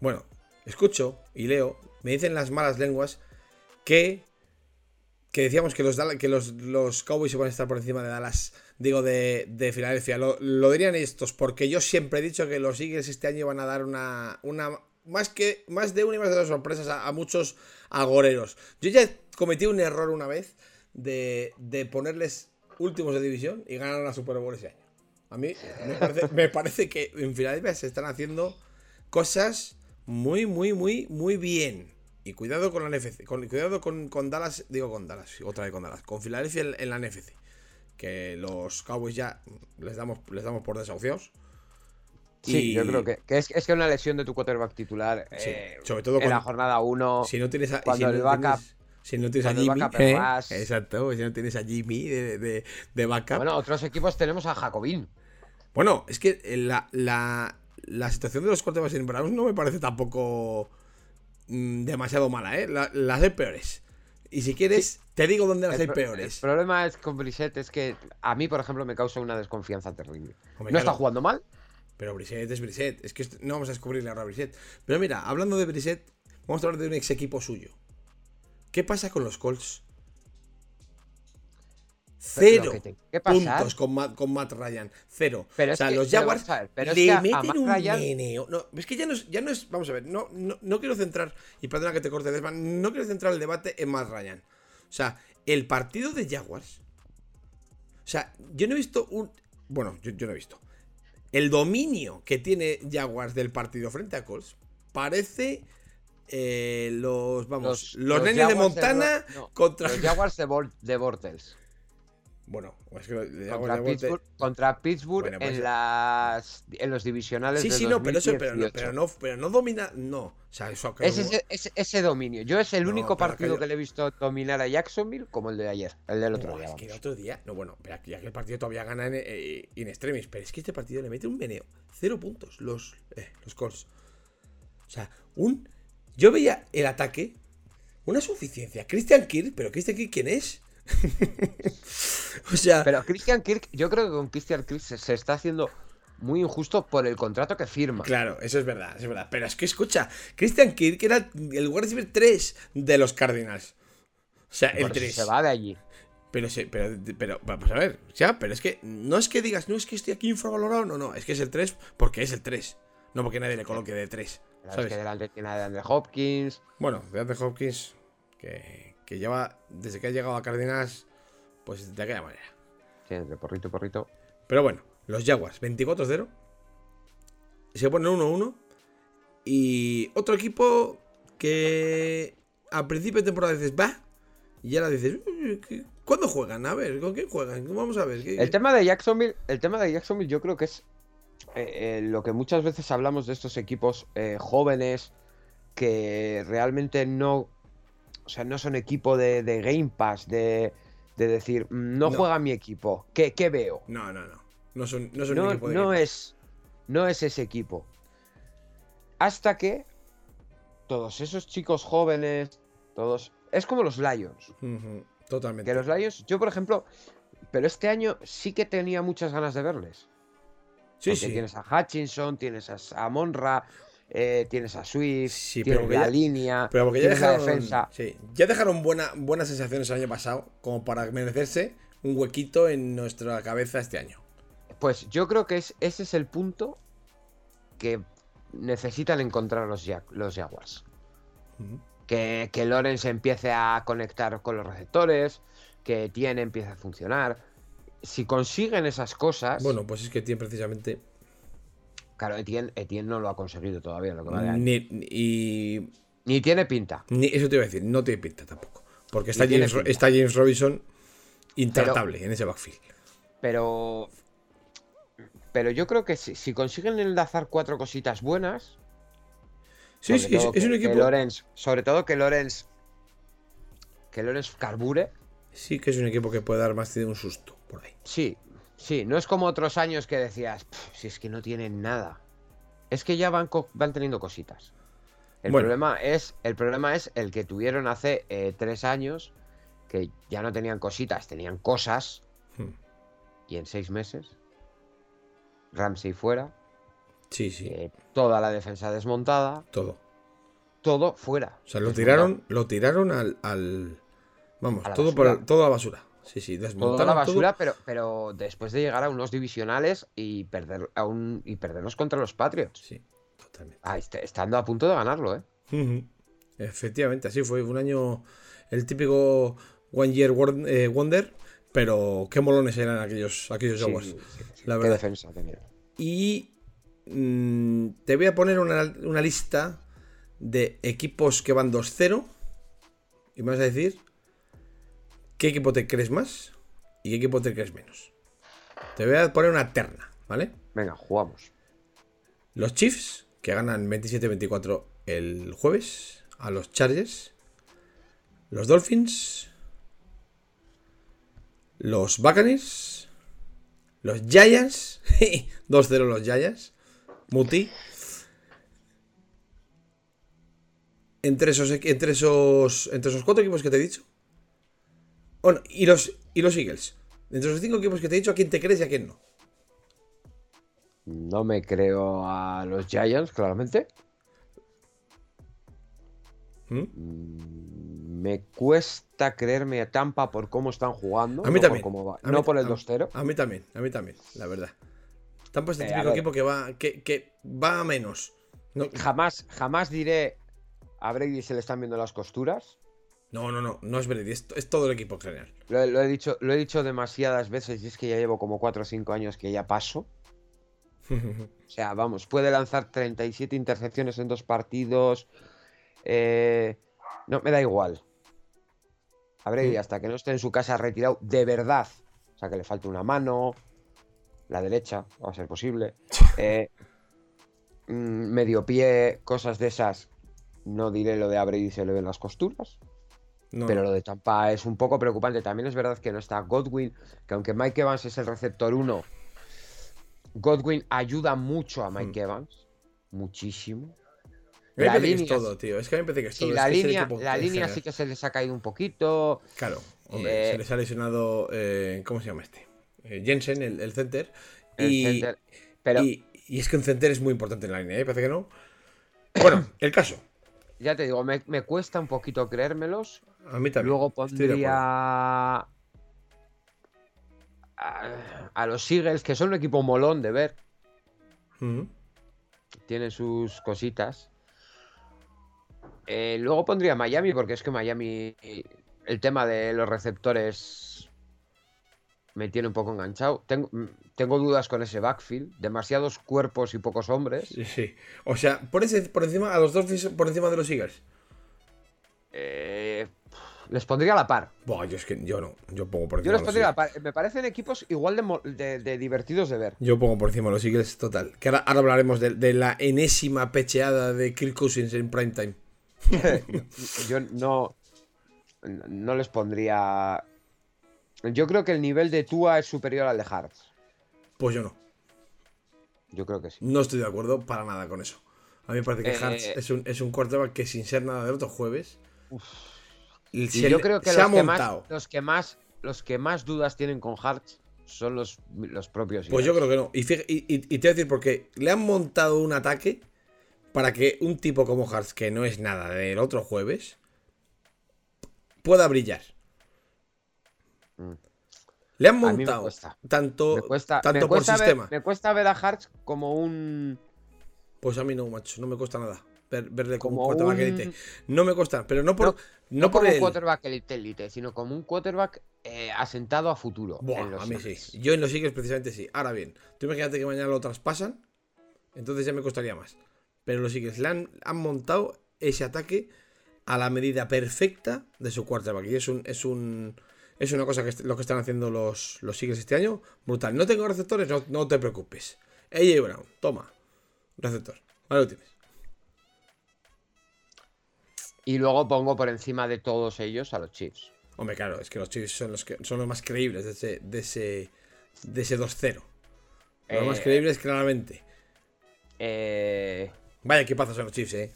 Bueno, escucho y leo, me dicen las malas lenguas que, que decíamos que los, que los, los Cowboys iban a estar por encima de Dallas, digo, de, de Filadelfia. Lo, dirían estos, porque yo siempre he dicho que los Eagles este año van a dar una, una más, que, más de una y más de dos sorpresas a, muchos agoreros. Yo ya cometí un error una vez de, de ponerles últimos de división y ganar la Super Bowl ese año. A mí me parece, me parece que en Filadelfia se están haciendo cosas muy, muy, muy, muy bien. Y cuidado con la NFC, con, cuidado con, Dallas, digo con Dallas, otra vez con Dallas, con Filadelfia en, la NFC. Que los Cowboys ya les damos, les damos por desahuciados. Sí, yo creo que, es, que una lesión de tu quarterback titular, eh, sobre todo en la jornada 1, si no tienes a, cuando el backup... si no tienes a Jimmy, eh, exacto, si no tienes a Jimmy de, de, backup. Bueno, otros equipos tenemos a Jacobín. Bueno, es que la, la, la situación de los quarterbacks en Browns no me parece tampoco mm, demasiado mala, ¿eh? las hay peores. Y si quieres, te digo dónde las hay peores. El problema es con Brissett es que a mí, por ejemplo, me causa una desconfianza terrible. no está jugando mal. Pero Brissett es Brissett. Es que no vamos a descubrirle ahora a Brissett. Pero mira, hablando de Brissett, vamos a hablar de un ex equipo suyo. ¿Qué pasa con los Colts? Cero puntos con Matt, con Matt, Ryan. Cero. Pero o sea, los Jaguars le meten un meneo. No, es que ya no es, ya no es. Vamos a ver, no, no, quiero centrar. Y perdona que te corte, Desman. No quiero centrar el debate en Matt Ryan. O sea, el partido de Jaguars. O sea, yo no he visto un. Bueno, yo, no he visto. El dominio que tiene Jaguars del partido frente a Colts parece. Eh, los vamos los, nenes de Montana contra los Jaguars de, de Bortles bueno, es que contra, Pittsburgh, contra Pittsburgh en, pues, las, en los divisionales. Sí, sí, no, pero eso, pero no, pero no, domina. No. O sea, eso es ese, ese, dominio. Yo es el único partido que le he visto dominar a Jacksonville como el de ayer, el del otro día. Es que el otro día. No, bueno, pero aquí, el partido todavía gana en, eh, in extremis. Pero es que este partido le mete un meneo. Cero puntos los, eh, los Colts. O sea, un. Yo veía el ataque. Una suficiencia. Christian Kirk, pero Christian Kirk, ¿quién es? o sea. Pero Christian Kirk, yo creo que con Christian Kirk se, está haciendo muy injusto por el contrato que firma. Claro, eso es verdad, es verdad. Pero es que escucha, Christian Kirk era el wide receiver 3 de los Cardinals. sea, el Por eso 3. se va de allí. Pero, se- pero, pero, vamos a ver, ya, pero es que no es que digas, no es que estoy aquí infravalorado, no, no, es que es el 3 porque es el 3, no porque nadie le coloque de 3, Pero es ¿sabes? que delante tiene a DeAndre Hopkins. Bueno, de Anthony Hopkins, que, que lleva, desde que ha llegado a Cárdenas, pues de aquella manera. Sí, entre porrito y porrito. Pero bueno, los Jaguars, 24-0, se ponen 1-1, y otro equipo que al principio de temporada dices, va, y ahora dices, "Uy, ¿qué- ¿cuándo juegan? A ver, ¿con quién juegan? Vamos a ver. ¿qué- El tema de Jacksonville, el tema de Jacksonville yo creo que es eh, eh, lo que muchas veces hablamos de estos equipos eh, jóvenes que realmente no, o sea, no son equipo de, de Game Pass, de, de decir, "Mm, no, No. juega mi equipo, ¿qué, qué veo? No, no, no. No son, no son un No, equipo de no Game es, no es ese equipo. Hasta que todos esos chicos jóvenes, todos, es como los Lions. Totalmente. Que los Lions, yo por ejemplo, pero este año sí que tenía muchas ganas de verles. Sí, Porque sí. tienes a Hutchinson, tienes a Monra, eh, tienes a Swift, Sí, tienes la ya- línea, Pero porque ya tienes la dejaron, defensa. sí, ya dejaron buena, buenas sensaciones el año pasado como para merecerse un huequito en nuestra cabeza este año. Pues yo creo que es, ese es el punto que necesitan encontrar los, los Jaguars. Que, que Lawrence empiece a conectar con los receptores, que Etienne empiece a funcionar. Si consiguen esas cosas, Bueno, pues es que tiene precisamente. Claro, Etienne, Etienne no lo ha conseguido todavía lo que va. Ni, ni- y, Ni tiene pinta. ni- eso te iba a decir, no tiene pinta tampoco. Porque está, James, está James Robinson intratable en ese backfield. Pero. Pero yo creo que si, si consiguen enlazar cuatro cositas buenas. Sí, es, que- un que equipo. Lorenz- sobre todo que Lorenz. Que Lorenz carbure. Sí, que es un equipo que puede dar más de un susto por ahí. Sí, sí. No es como otros años que decías. "Pff, si es que no tienen nada. Es que ya van, van teniendo cositas. El, Bueno. problema es, el problema es el que tuvieron hace eh, tres años. Que ya no tenían cositas, tenían cosas. Hmm. Y en seis meses. Ramsey fuera. Sí, sí, eh, toda la defensa desmontada, todo. todo fuera. O sea, lo tiraron, lo tiraron al, al- vamos, A todo por basura. el- todo a la basura. Sí, sí, Toda la todo. basura, pero, pero después de llegar a unos divisionales y perder a un, y perderlos contra los Patriots. Sí, totalmente. Ah, est- estando a punto de ganarlo, ¿eh? Efectivamente, así fue. Un año, el típico One Year eh, Wonder, pero qué molones eran aquellos, aquellos Sí, Jaguars. sí, sí, sí. la Qué verdad. defensa tenía. Y mm, te voy a poner una, una lista de equipos que van 2-0. Y me vas a decir qué equipo te crees más y qué equipo te crees menos. Te voy a poner una terna, ¿vale? Venga, jugamos. Los Chiefs, que ganan 27-24 el jueves a los Chargers. Los Dolphins. Los Buccaneers. Los Giants. 2-0 los Giants. Muti. Entre esos, entre esos, entre esos cuatro equipos que te he dicho. Bueno, y los, y los Eagles. Entre esos cinco equipos que te he dicho, ¿a quién te crees y a quién no? No me creo a los Giants, claramente. ¿Mm? Mm, Me cuesta creerme a Tampa por cómo están jugando. A mí no también. Por cómo va- A mí- no por el a- 2-0. A mí también, a mí también, la verdad. Tampoco es el Eh, típico equipo que va, que, que va a menos. No, Jamás, jamás diré a Brady se le están viendo las costuras. No, no, no, no es Brady, es, es todo el equipo en general. Lo, lo he dicho, lo he dicho demasiadas veces y es que ya llevo como 4 o 5 años que ya paso. O sea, vamos, puede lanzar 37 intercepciones en dos partidos. eh, no, me da igual. A Brady, Mm. hasta que no esté en su casa retirado, de verdad. O sea, que le falte una mano, la derecha, va a ser posible. eh, mm, medio pie, cosas de esas. No diré lo de a Brady se le ven las costuras. No, Pero lo de Tampa es un poco preocupante. También es verdad que no está Godwin, que aunque Mike Evans es el receptor 1, Godwin ayuda mucho a Mike Evans. Muchísimo. me la que es línea- todo, tío. Es que a mí me parece que es todo. Sí, la que es línea, la línea general. sí que se les ha caído un poquito. Claro, hombre, Eh, se les ha lesionado. eh, ¿Cómo se llama este? Eh, Jensen, el, el center. el y, center. Pero y, y es que un center es muy importante en la línea, ¿eh? Parece que no. Bueno, el caso. ya te digo, me, me cuesta un poquito creérmelos. A mí también. Luego pondría a, los Eagles, que son un equipo molón de ver. Ujú. Tienen sus cositas. Eh, luego pondría Miami, porque es que Miami, el tema de los receptores me tiene un poco enganchado. Tengo, mm, tengo dudas con ese backfield. Demasiados cuerpos y pocos hombres. Sí, sí. O sea, por, ese, por encima, a los dos por encima de los Eagles. Eh, les pondría a la par. Buah, yo es que yo no. Yo pongo por Yo encima les de los pondría a la par. Me parecen equipos igual de, mo- de- de divertidos de ver. Yo pongo por encima los Eagles total. Que ahora, ahora hablaremos de, de la enésima pecheada de Kirk Cousins en primetime. Yo no, no les pondría. Yo creo que el nivel de Tua es superior al de Hearts. Pues yo no. Yo creo que sí. No estoy de acuerdo para nada con eso. A mí me parece que Eh, Hartz es un, es un quarterback que sin ser nada del otro jueves. Y se yo creo que se ha los que, más, montado. los que más los que más dudas tienen con Hearts son los, los propios. Pues yo creo que no. Y, fija- y- y- y te voy a decir por qué. Le han montado un ataque para que un tipo como Hartz, que no es nada del otro jueves, pueda brillar. Mm. Le han me montado tanto, me cuesta, tanto me por cuesta ver- sistema. me cuesta ver a Hearts como un Pues a mí no, macho. No me cuesta nada ver- verle como, Como un. No me cuesta, pero no por, No- no, no por como un quarterback elite, elite, sino como un quarterback eh, asentado a futuro. Buah, en los a mí sí. Yo en los Eagles precisamente sí. Ahora bien, tú imagínate que mañana lo traspasan, entonces ya me costaría más. Pero los Eagles le han, han montado ese ataque a la medida perfecta de su quarterback. Y es un, es un es una cosa que lo que están haciendo los, los Eagles este año. Brutal. No tengo receptores, no, no te preocupes. AJ Brown, toma. Receptor. Ahí lo tienes. Y luego pongo por encima de todos ellos a los Chiefs. Hombre, claro, es que los Chiefs son los que son los más creíbles de ese, de ese, de ese 2-0. Los Eh, más creíbles, claramente. Eh, Vaya, qué pasa son los Chiefs, eh.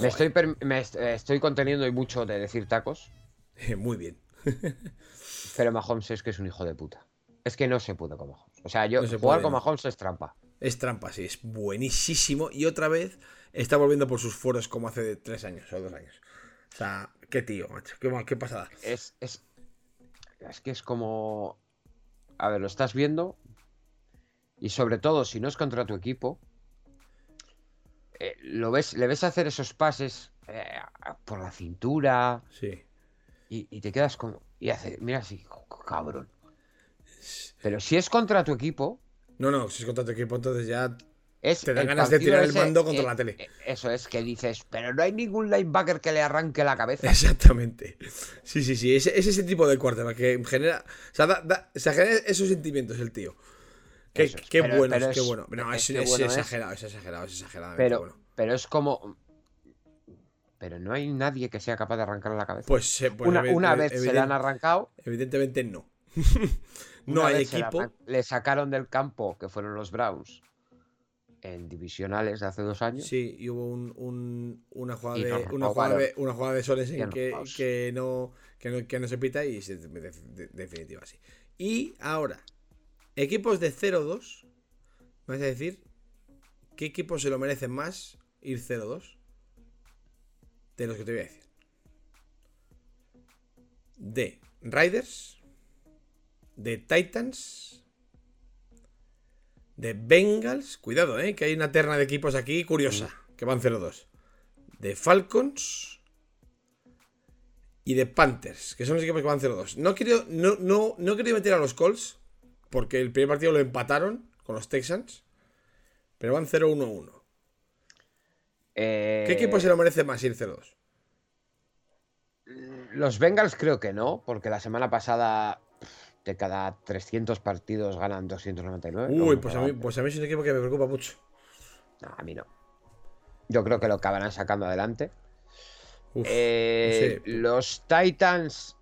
me, estoy me est- eh, estoy conteniendo y mucho de decir tacos, Muy bien. pero Mahomes es que es un hijo de puta. Es que no se puede con Mahomes. O sea, yo No se jugar puede, con no. Mahomes es trampa. Es trampa, sí, es buenísimo. Y otra vez está volviendo por sus foros como hace tres años o dos años. O sea, qué tío, macho. Qué, pasada. Es, es, es que es como... A ver, lo estás viendo y sobre todo si no es contra tu equipo, eh, lo ves, le ves hacer esos pases eh, por la cintura Sí. y, y te quedas como... Y hace, mira así, cabrón. Pero si es contra tu equipo, No, no, si es contra tu equipo, entonces ya. Es Te dan ganas de tirar el mando contra eh, la tele. eh, Eso es, que dices, pero no hay ningún linebacker que le arranque la cabeza. Exactamente. Sí, sí, sí. Es, es ese tipo de quarterback que genera. O sea, da- da- o sea, genera esos sentimientos el tío. Qué, Eso es, qué pero- bueno, pero es, qué bueno. No, es es, bueno exagerado, es exagerado, es exagerado. Pero, bueno. pero es como. Pero no hay nadie que sea capaz de arrancarle la cabeza. Pues, eh, pues una, una vez se evident- han arrancado. Evidentemente no. no hay se equipo. Le sacaron del campo, que fueron los Browns, en divisionales de hace dos años. Sí, y hubo un, un- una, jugada Y de, una, jugada de, una jugada de Sorensen Y nos que, que, no, que, no, que no se pita y se, de, de- definitiva sí. Y ahora, equipos de 0-2, ¿me vas a decir qué equipos se lo merecen más ir 0-2? De los que te voy a decir. De Riders, de Titans, de Bengals, cuidado, eh, que hay una terna de equipos aquí curiosa, que van 0-2. De Falcons y de Panthers, que son los equipos que van 0-2. No quiero, no, no, no quería meter a los Colts, porque el primer partido lo empataron con los Texans, pero van 0-1-1. Eh, ¿Qué equipo se lo merece más ir 0-2? Los Bengals creo que no, porque la semana pasada de cada 300 partidos ganan 299. no Uy, me pues a, mí, pues a mí es un equipo que me preocupa mucho. No, a mí no. Yo creo que lo acabarán sacando adelante. Uf, Eh, no sé. Los Titans,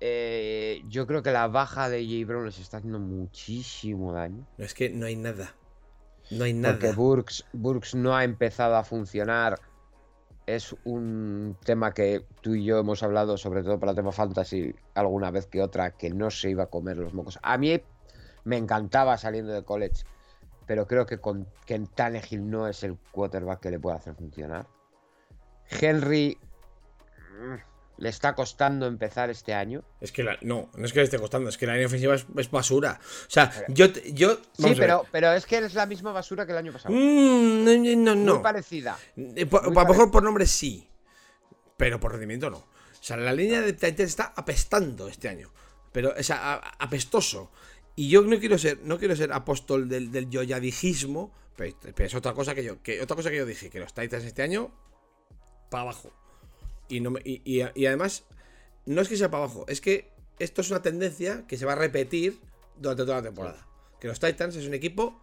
eh, yo creo que la baja de J. Brown les está haciendo muchísimo daño. No, es que no hay nada. No hay Porque nada. Burks, Burks no ha empezado a funcionar. Es un tema que tú y yo hemos hablado, sobre todo para el tema fantasy, alguna vez que otra, que no se iba a comer los mocos. A mí me encantaba saliendo de college, pero creo que con que no es el quarterback que le puede hacer funcionar. Henry mm, le está costando empezar este año. Es que la, no, no es que le esté costando, es que la línea ofensiva es, es basura. O sea, yo. yo Sí, pero, pero es que es la misma basura que el año pasado. Mm, no, no, no. Muy parecida. Eh, por- Muy a lo mejor por nombre sí, pero por rendimiento no. O sea, la línea de Titans está apestando este año. Pero, o sea, apestoso. Y yo no quiero ser, no quiero ser apóstol del, del yoyadijismo, pero, pero es otra cosa que yo, que otra cosa que yo dije, que los Titans este año para abajo. Y, no me- y, y- y además, no es que sea para abajo, es que esto es una tendencia que se va a repetir durante toda la temporada. Que los Titans es un equipo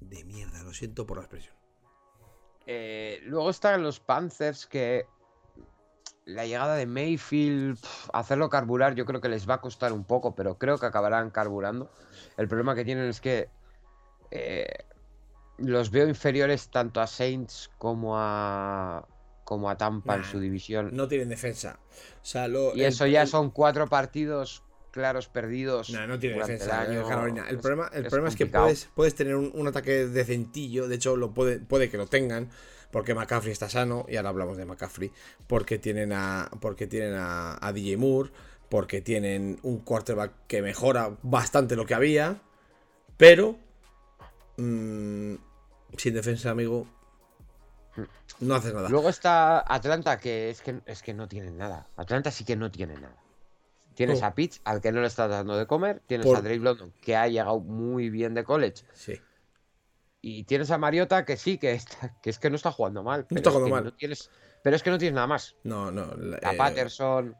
de mierda, lo siento por la expresión. Eh, luego están los Panthers que la llegada de Mayfield, pf, hacerlo carburar, yo creo que les va a costar un poco, pero creo que acabarán carburando. El problema que tienen es que eh, los veo inferiores tanto a Saints como a como a Tampa en su división. No tienen defensa. O sea, lo, y el- eso ya el- son cuatro partidos claros perdidos. No, no tiene defensa el eh, año. Carolina. El Es- problema, el es problema es que puedes, puedes tener un, un ataque decentillo. De hecho, lo puede, puede que lo tengan. Porque McCaffrey está sano. Y ahora hablamos de McCaffrey. Porque tienen a. Porque tienen a, a DJ Moore. Porque tienen un quarterback que mejora bastante lo que había. Pero. mm, sin defensa, amigo. No haces nada. Luego está Atlanta, que es que, es que no tienen nada. Atlanta sí que no tiene nada. Tienes Oh. a Pitch, al que no le estás dando de comer. Tienes Por- a Drake London, que ha llegado muy bien de college. Sí. Y tienes a Mariota, que sí, que, está, que es que no está jugando mal. pero está es jugando que mal. no tienes, pero es que no tienes nada más. No, no. la- La eh, Patterson.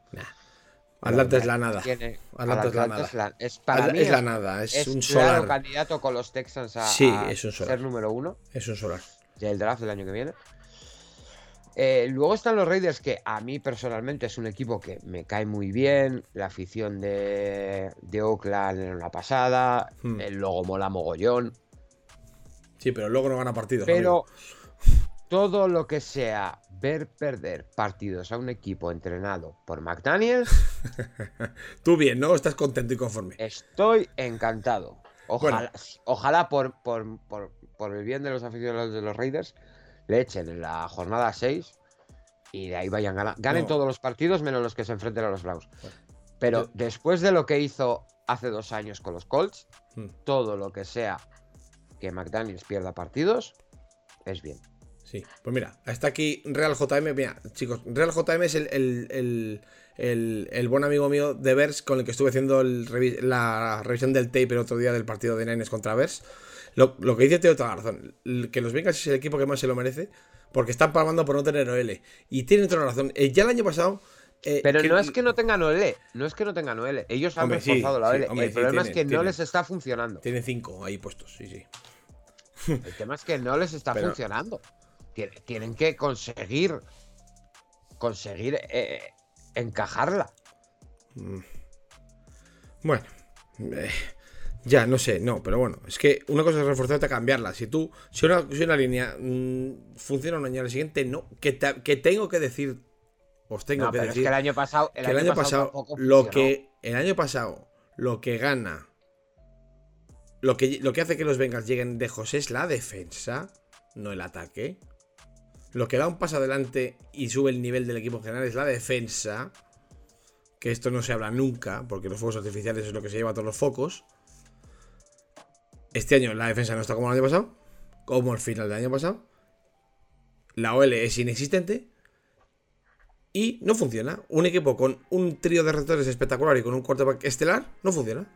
Atlanta es la nada. tiene- Atlanta es la Atlanta nada. es la- es- para mí es la nada. Es, es un claro solar. candidato con los Texans a, Sí, a es un solar. ser número uno. Es un solar. Del draft del año que viene. Eh, luego están los Raiders, que a mí personalmente es un equipo que me cae muy bien. La afición de, de Oakland en la pasada. Hmm. El logo mola mogollón. Sí, pero luego no gana partidos. Pero todo lo que sea ver perder partidos a un equipo entrenado por McDaniels. Tú bien, ¿no? Estás contento y conforme. estoy encantado. Ojalá, ojalá por, por, por- por el bien de los aficionados de los Raiders le echen en la jornada 6 y de ahí vayan gana- ganen No. todos los partidos menos los que se enfrenten a los Browns. Pero Yo- después de lo que hizo hace dos años con los Colts, Hmm. todo lo que sea que McDaniels pierda partidos es bien. Sí, pues mira, está aquí Real JM. Mira, chicos, Real JM es el, el, el, el- el buen amigo mío de Vers con el que estuve haciendo revi- la revisión del tape el otro día del partido de Niners contra Vers. Lo, lo que dice tiene toda la razón. Que los Bengals es el equipo que más se lo merece porque están pagando por no tener OL. Y tienen toda la razón. Eh, ya el año pasado. eh, Pero no es que no tengan OL, no es que no tengan OL. Ellos han Hombre, sí, reforzado la sí, OL. hombre, el sí, problema es tienen, que no les está funcionando. Tienen cinco ahí puestos, sí, sí. El tema es que no les está Pero- funcionando. Tien- Tienen que conseguir conseguir eh, encajarla. Bueno, eh, ya, no sé, no, pero bueno, es que una cosa es reforzarte a cambiarla. Si tú, si una, si una línea mm, funciona un año al siguiente, no. Que, te- que tengo que decir, os tengo No, que pero es decir que el año pasado, el que el año pasado, lo que, el año pasado, lo que gana, lo que, lo que hace que los Bengals lleguen lejos es la defensa, no el ataque. Lo que da un paso adelante y sube el nivel del equipo en general es la defensa. Que esto no se habla nunca, porque los fuegos artificiales es lo que se lleva a todos los focos. Este año la defensa no está como el año pasado, como el final del año pasado. La OL es inexistente. Y no funciona. Un equipo con un trío de receptores espectacular y con un quarterback estelar no funciona.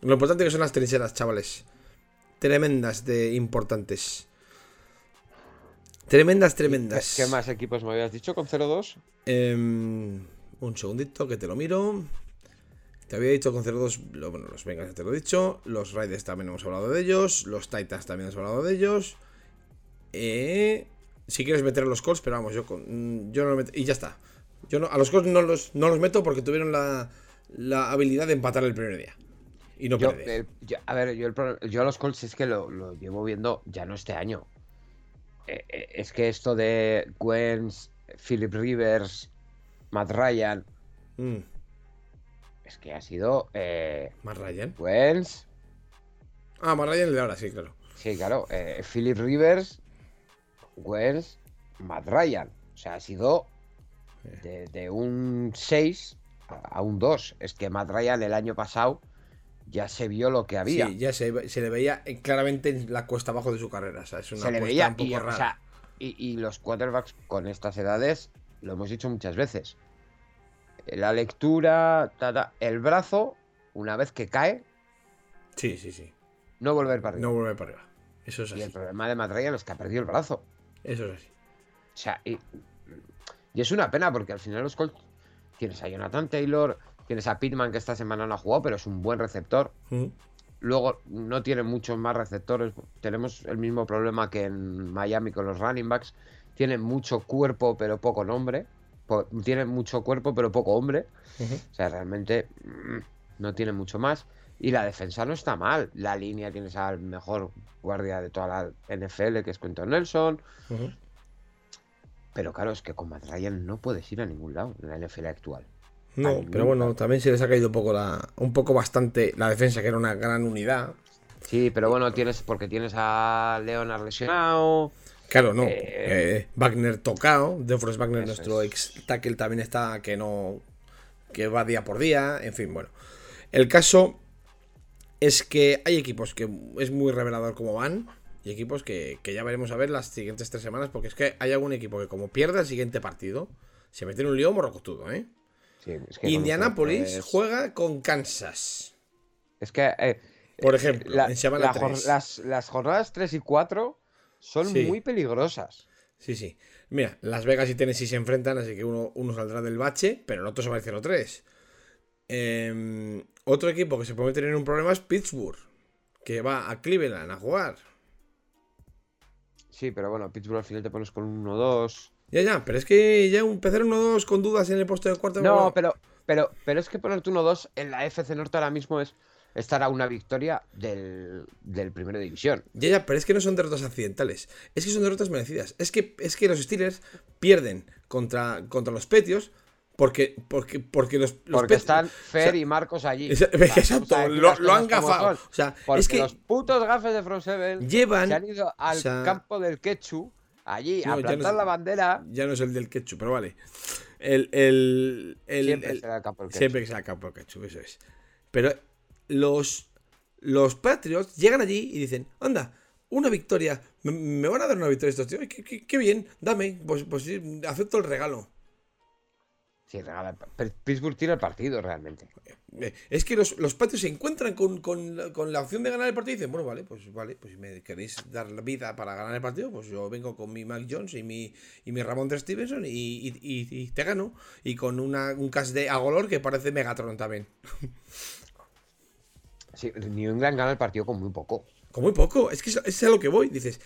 Lo importante que son las trincheras, chavales. Tremendas de importantes. Tremendas, tremendas. ¿Qué más equipos me habías dicho con 0-2? Em, un segundito que te lo miro. Te había dicho con 0-2. lo- Bueno, los Bengals ya te lo he dicho. Los Raiders también hemos hablado de ellos. Los Titans también hemos hablado de ellos. Eh, si quieres meter a los Colts, pero vamos, yo, con- mm, yo no lo meto. Y ya está. Yo no- a los Colts no los, no los meto porque tuvieron la, la habilidad de empatar el primer día. Y no Yo, el- yo- a ver, yo, el yo a los Colts es que lo, lo llevo viendo ya no este año. Eh, eh, es que esto de Gwens, Philip Rivers, Matt Ryan, Mm, es que ha sido eh, Ryan. Wentz, Ah, más Ryan el de ahora, sí, claro. sí, claro, eh, Philip Rivers, Wentz, Matt Ryan. O sea, ha sido de, de un 6 a un 2. Es que Matt Ryan el año pasado ya se vio lo que había. Sí, ya se, se le veía eh, claramente en la cuesta abajo de su carrera. O sea, es una se le veía un poco y, o rara. sea, y- y los quarterbacks con estas edades, lo hemos dicho muchas veces. La lectura, ta, ta, el brazo, una vez que cae, Sí, sí, sí. no volver para arriba. No vuelve para arriba. Eso es y así. el problema de Ryan es que ha perdido el brazo. Eso es así. O sea, y, y es una pena porque al final los Colts tienes a Jonathan Taylor, tienes a Pittman que esta semana no ha jugado, pero es un buen receptor. Mm. Luego no tienen muchos más receptores. Tenemos el mismo problema que en Miami con los running backs. Tienen mucho cuerpo pero poco nombre. Tienen mucho cuerpo pero poco hombre. O sea, realmente mm, no tienen mucho más. Y la defensa no está mal. La línea tienes al mejor guardia de toda la NFL, que es Quentin Nelson. Pero claro, es que con Matt Ryan no puedes ir a ningún lado en la NFL actual. No, Ay, pero nunca. bueno, también se les ha caído un poco la, un poco bastante la defensa, que era una gran unidad. Sí, pero bueno, tienes porque tienes a Leonard lesionado. Claro, no. Eh, Eh, Wagner tocado, Defrost Wagner, nuestro es. ex tackle, también está que no. que va día por día. En fin, bueno. El caso es que hay equipos que es muy revelador cómo van. Y equipos que, que ya veremos a ver las siguientes tres semanas. Porque es que hay algún equipo que, como pierda el siguiente partido, se mete en un lío morrocotudo, ¿eh? Sí, es que con Indianapolis juega con Kansas. Es que. eh, Por ejemplo, la- en semana la jor- 3. las, las jornadas 3 y 4 son Sí. muy peligrosas. Sí, sí. Mira, Las Vegas y Tennessee se enfrentan, así que uno, uno saldrá del bache, pero el otro se va al 0-3. Em, otro equipo que se puede en un problema es Pittsburgh, que va a Cleveland a jugar. Sí, pero bueno, Pittsburgh al final te pones con un 1-2. Ya, ya, pero es que ya empezar 1-2 con dudas en el puesto de cuarto. No, pero, pero, pero es que ponerte 1-2 en la FC Norte ahora mismo es estar a una victoria del, del primera división. Ya, ya, pero es que no son derrotas accidentales. Es que son derrotas merecidas. Es que, es que los Steelers pierden contra, contra los Petios porque, porque, porque los, los Porque están Fer o sea, y Marcos allí. O sea, Exacto, lo, han gafado. O sea, Porque es que los putos gafes de Front Seven llevan. se han ido al o sea- campo del Quechu, allí, No, a no plantar es- la bandera. Ya no es el del ketchup, pero vale. El, el, el- Siempre el- será el campo del Quechu. siempre que sea el campo del ketchup, eso es. Pero los, los Patriots llegan allí y dicen, anda, una victoria, me, me van a dar una victoria estos tíos, qué, qué- qué bien, dame, pues, pues sí, acepto el regalo. Sí, regala- Pittsburgh tiene el partido realmente. Eh, Es que los, los Patriots se encuentran con, con la- con la opción de ganar el partido y dicen, bueno, vale, pues vale, pues si me queréis dar la vida para ganar el partido, pues yo vengo con mi Mac Jones y mi, y mi Ramón de Stevenson y, y- y- y te gano. Y con una, un cast de Agolor que parece Megatron también. Sí, New England gana el partido con muy poco. Con muy poco, es que es, es a lo que voy, dices.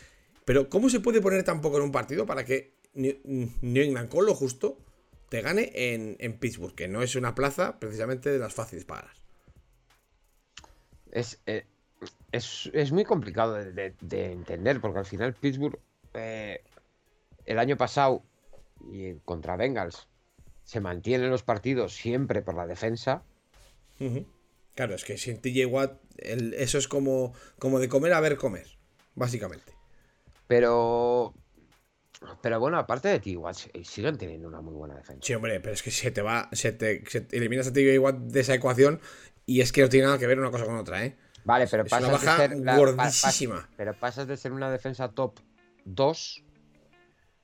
Pero ¿cómo se puede poner tan poco en un partido para que New, England con lo justo te gane en, en Pittsburgh, que no es una plaza precisamente de las fáciles para? Es, eh, es, es muy complicado de, de- de entender, porque al final Pittsburgh eh, el año pasado y contra Bengals se mantienen los partidos siempre por la defensa. Ujú. Claro, es que sin TJ Watt, el- eso es como, como de comer a ver comer, básicamente. Pero. Pero bueno, aparte de ti, igual si- siguen teniendo una muy buena defensa. Sí, hombre, pero es que se te va, se te, se te eliminas a TJ Watt de esa ecuación y es que no tiene nada que ver una cosa con otra, ¿eh? Vale, pero Es una pasas baja de ser. la- pa- gordísima. pero pasas de ser una defensa top 2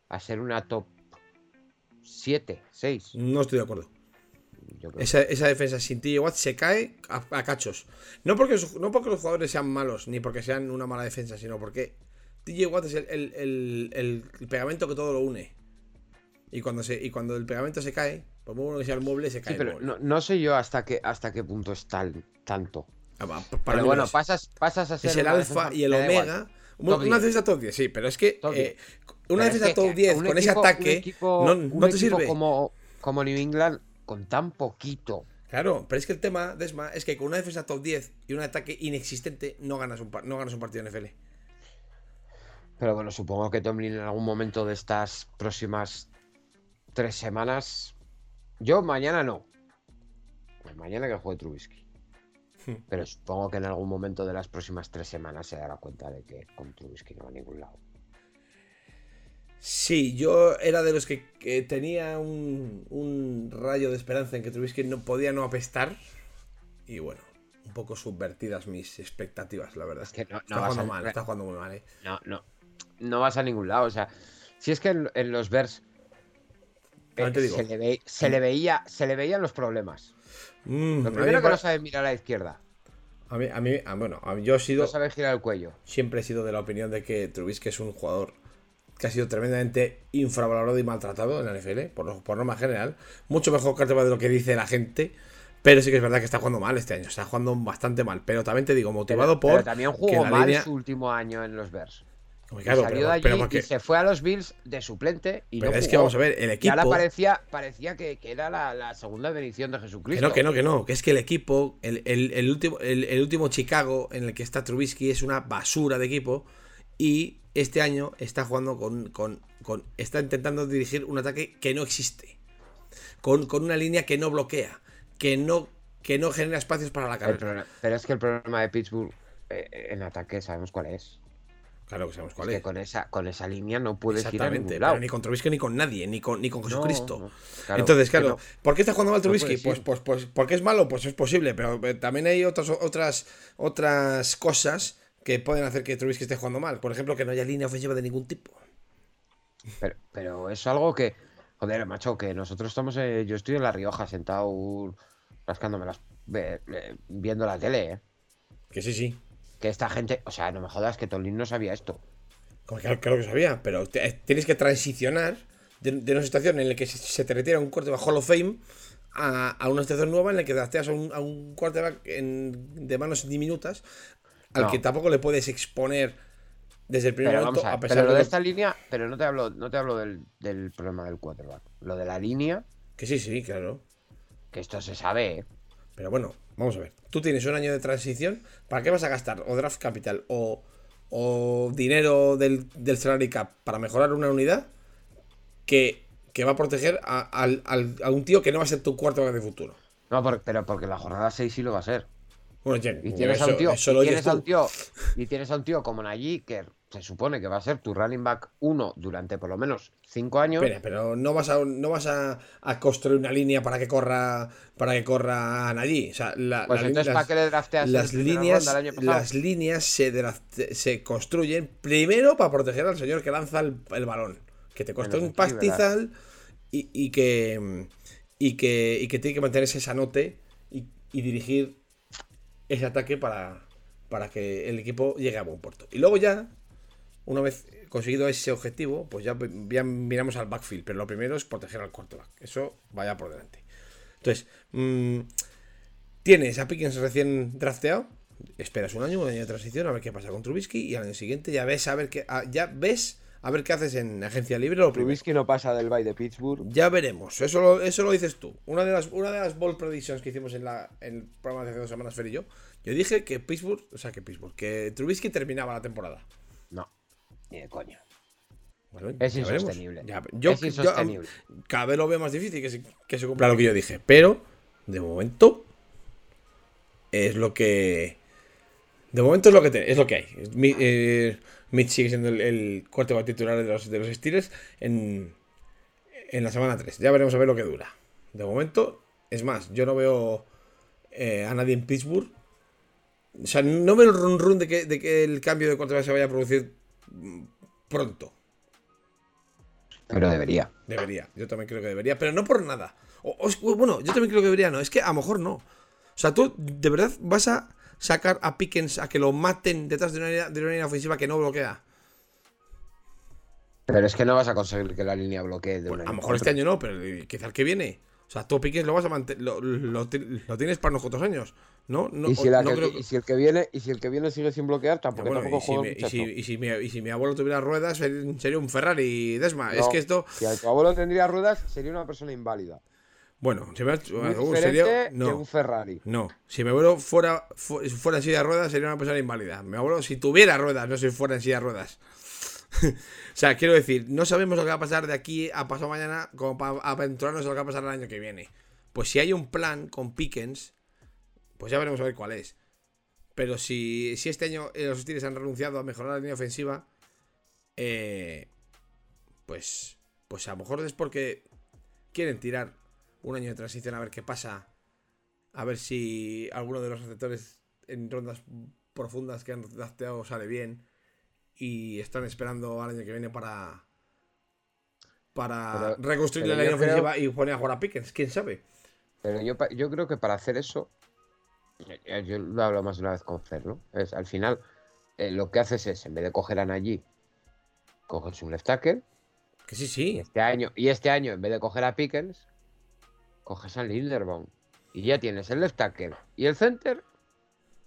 a ser una top 7, 6. No estoy de acuerdo. Yo creo. Esa, esa defensa sin TJ Watt se cae a, a cachos. No porque, los, no porque los jugadores sean malos, ni porque sean una mala defensa, sino porque TJ Watt es el, el- el- el pegamento que todo lo une. Y cuando, se, y cuando el pegamento se cae, por muy bueno que sea el mueble, se cae Sí, el pero mueble. no, no sé yo hasta qué, hasta qué punto es tal, tanto. Ah, va, pa- para Pero bueno, es. pasas, pasas a ser. es el alfa y el omega. Una 10. defensa top 10, sí, pero es que eh, 10. una defensa top eh, 10 un con ese equipo- un ataque equipo- no, no te sirve. Como, como New England, con tan poquito. Claro, pero es que el tema, Desma, es que con una defensa top 10 y un ataque inexistente no ganas un, no ganas un partido en NFL. Pero bueno, supongo que Tomlin en algún momento de estas próximas tres semanas. Yo mañana no. Pues mañana que juegue Trubisky. Hmm. Pero supongo que en algún momento de las próximas tres semanas se dará cuenta de que con Trubisky no va a ningún lado. Sí, yo era de los que, que tenía un, un rayo de esperanza en que Trubisky no podía no apestar. Y bueno, un poco subvertidas mis expectativas, la verdad. Es que no, no está jugando a- mal, está jugando muy mal, eh. No, no. No vas a ningún lado. O sea, si es que en, en los Bears te digo. se, le ve- se le veía, se le veían los problemas. Mm, Lo primero me que no pa- sabe mirar a la izquierda. a mí, a mí- a- bueno, a mí- yo he sido, No sabe girar el cuello. siempre he sido de la opinión de que Trubisky es un jugador que ha sido tremendamente infravalorado y maltratado en la NFL, por, por norma general. Mucho mejor que de lo que dice la gente. Pero sí que es verdad que está jugando mal este año. Está jugando bastante mal. Pero también te digo, Pero, motivado por. pero también que jugó mal línea- su último año en los Bears. Y claro, salió pero, de allí pero porque- y se fue a los Bills de suplente y pero no es jugó. que vamos a ver, el Y equipo. ahora parecía, parecía que, que era la, la segunda bendición de Que Jesucristo. no, que no, que no. Que es que el equipo, el, el- el último, el, el último Chicago en el que está Trubisky es una basura de equipo. Y este año está jugando con. con, con- está intentando dirigir un ataque que no existe. Con, con una línea que no bloquea. Que no, que no genera espacios para la carrera. problema- pero es que el problema de Pittsburgh eh, en ataque sabemos cuál es. Claro que sabemos cuál Es es. que con esa, con esa línea no puedes ir a Exactamente. ningún lado. Pero ni con Trubisky ni con nadie. Ni con, ni con Jesucristo. no, claro, Entonces, claro, no. ¿por qué está jugando mal Trubisky? puedes pues, ir. pues, pues, porque es malo, pues es posible, pero eh, también hay otras, otras, otras cosas que pueden hacer que Trubisky esté jugando mal. Por ejemplo, que no haya línea ofensiva de ningún tipo. Pero, pero es algo que, joder, macho, que nosotros estamos, eh, yo estoy en La Rioja sentado rascándome las, viendo la tele, ¿eh? Que sí, sí. Que esta gente, o sea, no me jodas que Tolín no sabía esto. Como Claro, claro que sabía, pero te- eh, tienes que transicionar de, de una situación en la que se, se te retira un quarterback Hall of Fame a, a una situación nueva en la que drafteas a un, a un quarterback en- de manos diminutas al No. que tampoco le puedes exponer desde el primer Pero momento, a a pesar pero lo de esta línea, pero no te hablo, no te hablo del, del problema del quarterback. Lo de la línea, Que sí, sí, claro. que esto se sabe, ¿eh? Pero bueno, vamos a ver. Tú tienes un año de transición. ¿Para qué vas a gastar o draft capital o, o dinero del, del salary cap para mejorar una unidad que, que va a proteger a, al- a un tío que no va a ser tu cuarto de futuro? No, pero porque la jornada 6 sí lo va a ser. Bueno, Jen, Y tienes a eso- un tío, y tienes a un tío, y tienes a un tío como Najee que se supone que va a ser tu running back 1 durante por lo menos 5 años. Espera, pero no vas a no vas a, a construir una línea para que corra para que corra allí. O sea, la- Pues la- entonces, las- ¿para qué le las líneas, el año las líneas se, draft- se construyen primero para proteger al señor que lanza el, el balón. Que te cuesta un pastizal y, y que, y, que, y que tiene que mantenerse esa note y, y dirigir ese ataque para, para que el equipo llegue a buen puerto. Y luego ya, una vez conseguido ese objetivo, pues ya, ya miramos al backfield. Pero lo primero es proteger al quarterback. Eso vaya por delante. Entonces, mm, tienes a Pickens recién drafteado. Esperas un año, un año de transición, a ver qué pasa con Trubisky. Y al año siguiente ya ves a ver qué, ya ves a ver qué haces en agencia libre. Lo primero. Trubisky no pasa del Bay de Pittsburgh. Ya veremos, eso lo, eso lo dices tú. Una de las, una de las bold predictions que hicimos en, la, en el programa de hace dos semanas, Fer y yo, yo dije que Pittsburgh, o sea, que Pittsburgh, que Trubisky terminaba la temporada. No, ni de coña. Bueno, Es insostenible. Ya- yo, Es yo, insostenible. am, cada vez lo veo más difícil que se, que se cumpla lo que yo dije, pero de momento es lo que. De momento es lo que, te- es lo que hay. Mi- eh, Mitch sigue siendo el, el quarterback titular de los, de los Steelers en, en la semana 3. Ya veremos a ver lo que dura. De momento, es más, yo no veo eh, a nadie en Pittsburgh. O sea, no veo el run run de que, de que el cambio de quarterback se vaya a producir pronto. Pero debería. Debería, yo también creo que debería, pero no por nada. O- o es- bueno, yo también creo que debería, no, es que a lo mejor no. O sea, tú de verdad vas a sacar a Pickens a que lo maten detrás de una línea, de una línea ofensiva que no bloquea. Pero es que no vas a conseguir que la línea bloquee de Bueno, un a año lo mejor este año no, pero quizá el que viene. O sea, tú Pickens lo vas a mantener, lo, lo ti- lo tienes para unos cuantos años. No, no, y, si la no que- creo y si el que viene, y si el que viene sigue sin bloquear, tampoco, Bueno, tampoco y, si y si- muchacho. y si mi, y si mi abuelo tuviera ruedas, ser- sería un Ferrari Desma. es que esto. Si a tu abuelo tendría ruedas, sería una persona inválida. Bueno, se me uh, sería- que no. un Ferrari. No, si mi abuelo fuera, fu- fuera en silla de ruedas sería una persona inválida. Mi abuelo, si tuviera ruedas, no si fuera en silla de ruedas. o sea, quiero decir, no sabemos lo que va a pasar de aquí a pasado mañana como para aventurarnos a lo que va a pasar el año que viene. Pues si hay un plan con Pickens, pues ya veremos a ver cuál es. Pero si, si este año eh, los Steelers han renunciado a mejorar la línea ofensiva, eh, pues, pues a lo mejor es porque quieren tirar un año de transición a ver qué pasa. A ver si alguno de los receptores en rondas profundas que han drafteado sale bien. Y están esperando al año que viene para. Para Pero- reconstruir pero la línea creo- ofensiva y poner a jugar a Pickens. ¿Quién sabe? Pero yo, yo creo que para hacer eso, yo, lo hablo más de una vez con Fer, ¿no? Es, al final, eh, lo que haces es, en vez de coger a Najee, coges un left tackle, Que sí, y sí. este año, y este año, en vez de coger a Pickens, coges a Linderbaum. Y ya tienes el left y el center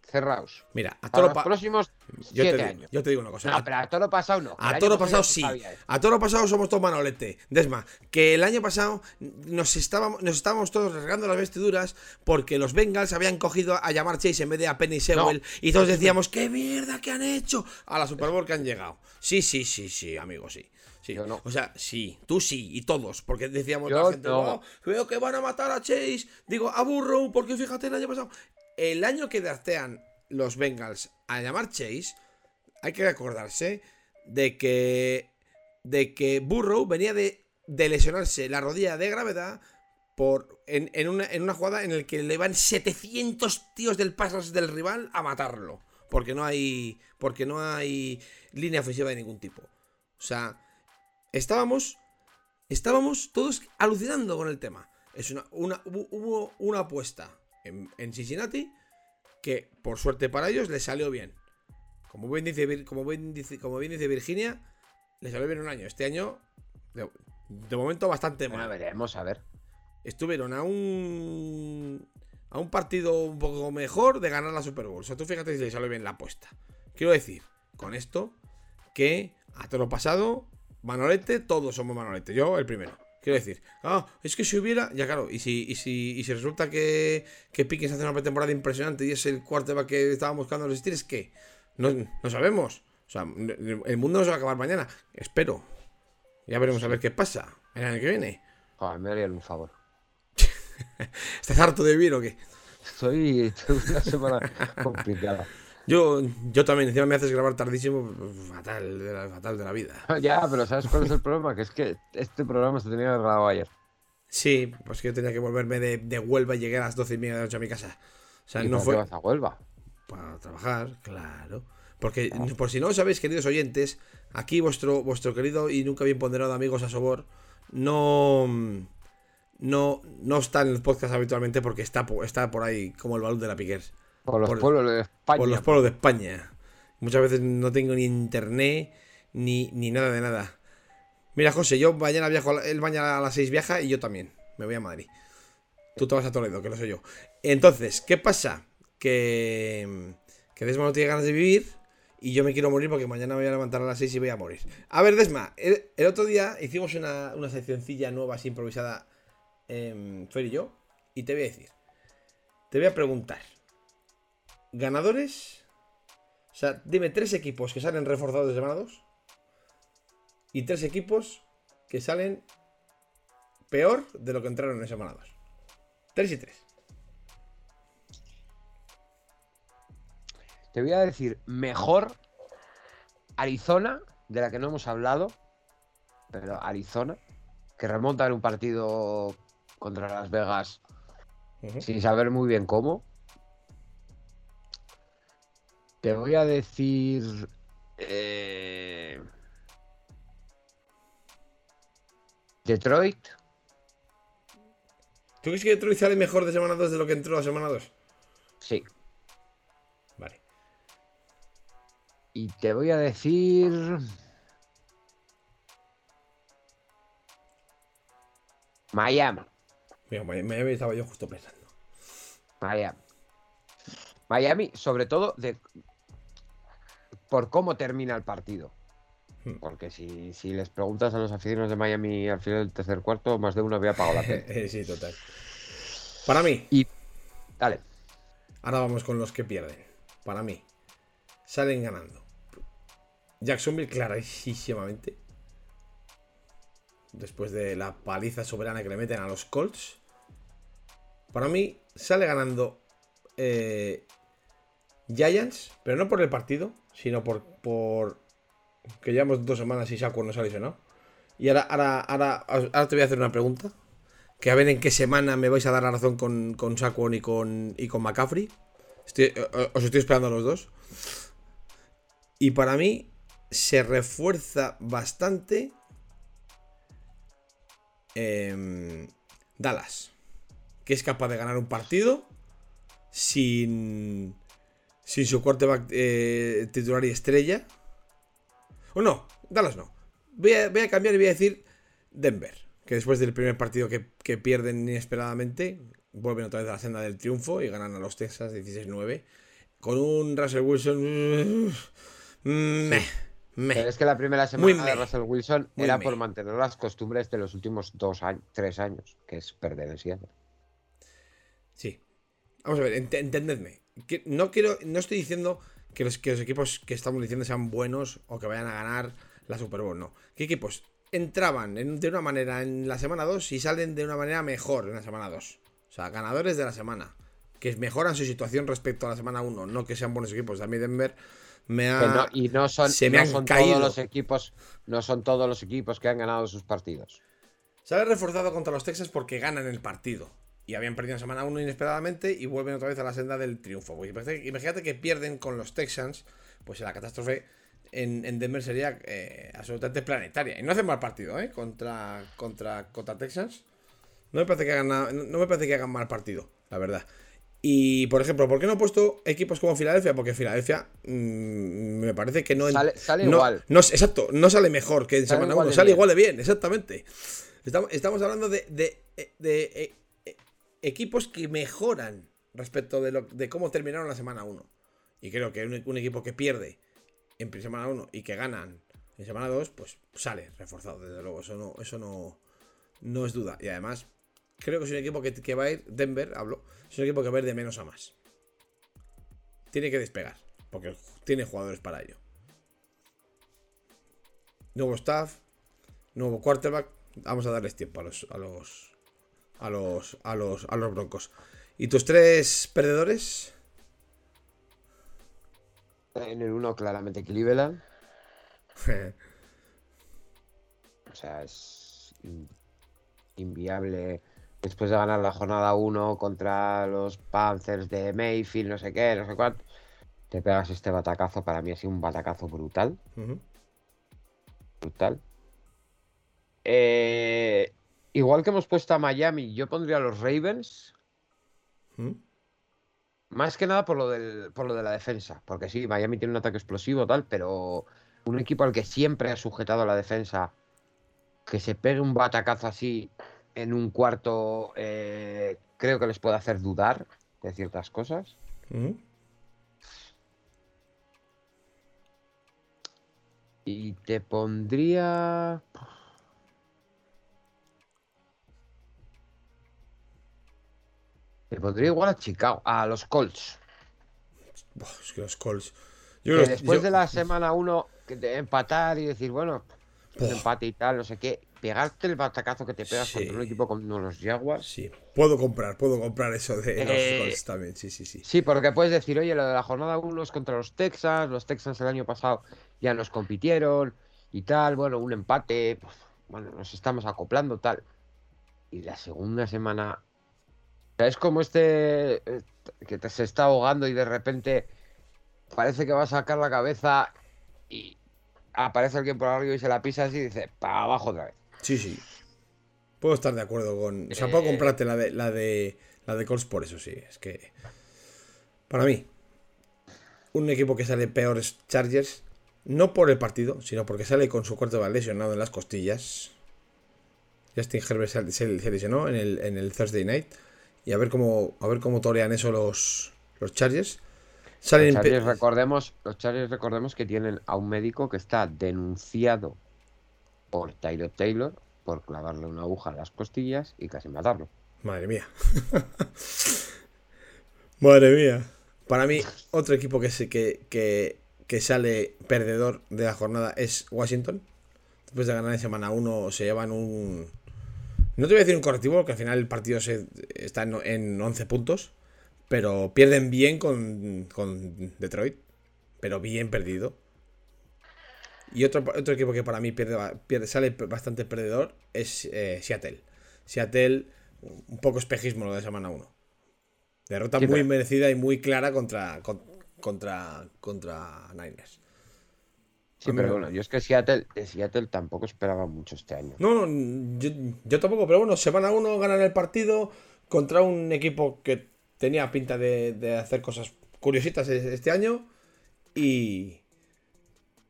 cerrados. Mira, a Para toro los próximos yo, siete te, años. yo te digo una cosa. No, a- pero a toro pasado no. A año toro pasado sí. A toro pasado somos todos manolete. Desma, que el año pasado nos estábamos, nos estábamos todos rasgando las vestiduras porque los Bengals habían cogido a llamar Chase en vez de a Penny Sewell y todos decíamos, ¡qué mierda que han hecho! A la Super Bowl que han llegado. Sí, sí, sí, sí, amigo, sí. Sí. Yo no. O sea, sí, tú sí, y todos, porque decíamos Yo la gente, no. "Oh, veo que van a matar a Chase, digo, a Burrow, porque fíjate el año pasado. El año que draftean los Bengals a llamar Chase, hay que acordarse de que de que Burrow venía de, de lesionarse la rodilla de gravedad por en, en una, en una jugada en la que le van 700 tíos del pass del rival a matarlo porque no hay porque no hay línea ofensiva de ningún tipo. O sea estábamos estábamos todos alucinando con el tema. Es una, una hubo una apuesta en, en Cincinnati que por suerte para ellos le salió bien como bien dice, como bien dice, como bien dice Virginia, le salió bien un año. Este año, de, de momento, bastante Bueno, mal. veremos, a ver. Estuvieron a un a un partido un poco mejor de ganar la Super Bowl. O sea, tú fíjate si le salió bien la apuesta. Quiero decir, con esto, que a todo lo pasado, Manolete, todos somos Manolete. Yo, el primero. Quiero decir, ah, es que si hubiera. Ya claro, y si, y si, y si resulta que, que Pickens hace una pretemporada impresionante y es el quarterback que estábamos buscando los Steelers, ¿qué? No, no sabemos. O sea, el mundo no se va a acabar mañana. Espero. Ya veremos a ver qué pasa el año que viene. Joder, me harían un favor. ¿Estás harto de vivir o qué? Estoy, estoy una semana complicada. Yo, yo también, encima me haces grabar tardísimo, fatal de la, fatal de la vida. Ya, pero ¿sabes cuál es el problema? Que es que este programa se tenía grabado ayer. Sí, pues que yo tenía que volverme de, de Huelva y llegué a las 12 y media de la noche a mi casa. O sea, ¿Y no por qué fue vas a Huelva? para trabajar, claro. Porque, por si no lo sabéis, queridos oyentes, aquí vuestro, vuestro querido y nunca bien ponderado amigo Sasobor no, no, no está en el podcast habitualmente porque está, está por ahí como el balón de la Piquers. Por los Por- pueblos de España. Por los pueblos de España. Muchas veces no tengo ni internet ni, ni nada de nada. Mira, José, yo mañana viajo, él mañana a las 6 viaja y yo también. Me voy a Madrid. Tú te vas a Toledo, que lo sé yo. Entonces, ¿qué pasa? Que, que Desma no tiene ganas de vivir y yo me quiero morir porque mañana me voy a levantar a las 6 y voy a morir. A ver, Desma, el, el otro día hicimos una, una seccioncilla nueva, así improvisada, em, Fer y yo, y te voy a decir. Te voy a preguntar. ¿Ganadores? O sea, dime tres equipos que salen reforzados de semana 2 y tres equipos que salen peor de lo que entraron en semana 2. Tres y tres. Te voy a decir mejor Arizona, de la que no hemos hablado, pero Arizona, que remonta en un partido contra Las Vegas sin saber muy bien cómo. Te voy a decir. eh, Detroit. ¿Tú crees que Detroit sale mejor de semana 2 de lo que entró a semana 2? Sí. Vale. Y te voy a decir. Miami. Mira, Miami estaba yo justo pensando. Miami. Miami, sobre todo de por cómo termina el partido. Hmm. Porque si, si les preguntas a los aficionados de Miami al final del tercer cuarto, más de uno había apagado la. Eh, sí, total. Para mí, Y. Dale. ahora vamos con los que pierden. Para mí, salen ganando. Jacksonville clarísimamente. Después de la paliza soberana que le meten a los Colts. Para mí, sale ganando eh, Giants, pero no por el partido, sino por, por que llevamos dos semanas y Saquon no se ha lesionado. Y ahora, ahora, ahora, ahora te voy a hacer una pregunta. Que a ver en qué semana me vais a dar la razón con, con Saquon y con, y con McCaffrey. Estoy- eh, os estoy esperando a los dos. Y para mí se refuerza bastante em, Dallas. Que es capaz de ganar un partido sin, sin su quarterback eh, titular y estrella. O no, Dallas no. Voy a, voy a cambiar y voy a decir Denver. Que después del primer partido que, que pierden inesperadamente, vuelven otra vez a la senda del triunfo y ganan a los Texas 16-9. Con un Russell Wilson. mm, meh, meh. Pero es que la primera semana de. Russell Wilson Muy era meh. por mantener las costumbres de los últimos dos años, tres años, que es perder en Seattle. Sí. Vamos a ver, ent- entendedme. Que no quiero, no estoy diciendo que los, que los equipos que estamos diciendo sean buenos o que vayan a ganar la Super Bowl, no. ¿Qué equipos entraban en- de una manera en la semana 2 y salen de una manera mejor en la semana 2? O sea, ganadores de la semana. Que mejoran su situación respecto a la semana 1, no que sean buenos equipos. A mí Denver me ha... No- y no son, se me no han son caído. todos los equipos, no son todos los equipos que han ganado sus partidos. Sale reforzado contra los Texas porque ganan el partido. Y habían perdido en semana 1 inesperadamente y vuelven otra vez a la senda del triunfo. Pues imagínate, que pierden con los Texans, pues la catástrofe en, en Denver sería eh, absolutamente planetaria. Y no hacen mal partido, ¿eh? Contra, contra, contra Texans. No me, parece que hagan, nada- no me parece que hagan mal partido, la verdad. Y, por ejemplo, ¿por qué no he puesto equipos como Filadelfia? Porque Filadelfia mm, me parece que no... Sale- sale no- igual. no- exacto, no sale mejor que en Sale semana igual 1, de sale bien. igual de bien, exactamente. Estamos, estamos hablando de, de- de, eh, eh, equipos que mejoran respecto de, cómo terminaron la semana 1. Y creo que un, equipo que pierde en semana 1 y que ganan en semana 2, pues sale reforzado, desde luego. Eso no, eso no, no es duda. Y además, creo que es un equipo que, va a ir, Denver, hablo, es un equipo que va a ir de menos a más. Tiene que despegar, porque tiene jugadores para ello. Nuevo staff, nuevo quarterback. Vamos a darles tiempo a los, a los, a los, a los broncos. ¿Y tus tres perdedores? En el uno, claramente Cleveland. O sea, es in- inviable. Después de ganar la jornada 1 contra los Panthers de Mayfield, no sé qué, no sé cuánto. Te pegas este batacazo. Para mí ha sido un batacazo brutal. Brutal. Eh, igual que hemos puesto a Miami, yo pondría a los Ravens. Ujú. Más que nada por lo, del, por lo de la defensa. Porque sí, Miami tiene un ataque explosivo, tal, pero un equipo al que siempre ha sujetado la defensa, que se pegue un batacazo así en un cuarto, eh, creo que les puede hacer dudar de ciertas cosas. Ujú. Y te pondría. Te pondría igual a Chicago, a los Colts. Es que los Colts. Que después yo- de la semana 1 empatar y decir, bueno, un empate y tal, no sé qué, pegarte el batacazo que te pegas Sí. contra un equipo como los Jaguars. Sí, puedo comprar, puedo comprar eso de los Eh, Colts también. Sí, sí, sí. Sí, porque puedes decir, oye, lo de la jornada 1 es contra los Texans, los Texans el año pasado ya nos compitieron y tal, bueno, un empate, pues, bueno, nos estamos acoplando, tal. Y la segunda semana, es como este eh, que te se está ahogando y de repente parece que va a sacar la cabeza y aparece alguien por arriba y se la pisa así y dice, para abajo otra vez. Sí, sí. Puedo estar de acuerdo con. O sea, puedo Eh. comprarte la de la de la de Colts por eso, sí. Es que. Para mí, un equipo que sale peor es Chargers. No por el partido, sino porque sale con su cuarto lesionado en las costillas. Justin Herbert se, se- se lesionó en el, en el Thursday night. Y a ver cómo. A ver cómo torean eso los. Los Chargers. Salen Los Chargers, recordemos, los Chargers recordemos que tienen a un médico que está denunciado por Tyler Taylor por clavarle una aguja en las costillas y casi matarlo. Madre mía. Madre mía. Para mí, otro equipo que, se, que, que, que sale perdedor de la jornada es Washington. Después de ganar en semana 1 se llevan un... No te voy a decir un correctivo, porque al final el partido se, está en, en 11 puntos. Pero pierden bien con, con Detroit. Pero bien perdido. Y otro, otro equipo que para mí pierde, pierde sale bastante perdedor es eh, Seattle. Seattle, un poco espejismo lo de semana 1. Derrota muy merecida y muy clara contra, contra, contra Niners. Sí, pero bueno, yo es que Seattle, Seattle tampoco esperaba mucho este año. No, yo, tampoco, pero bueno, semana 1 ganan el partido contra un equipo que tenía pinta de, hacer cosas curiositas este año y,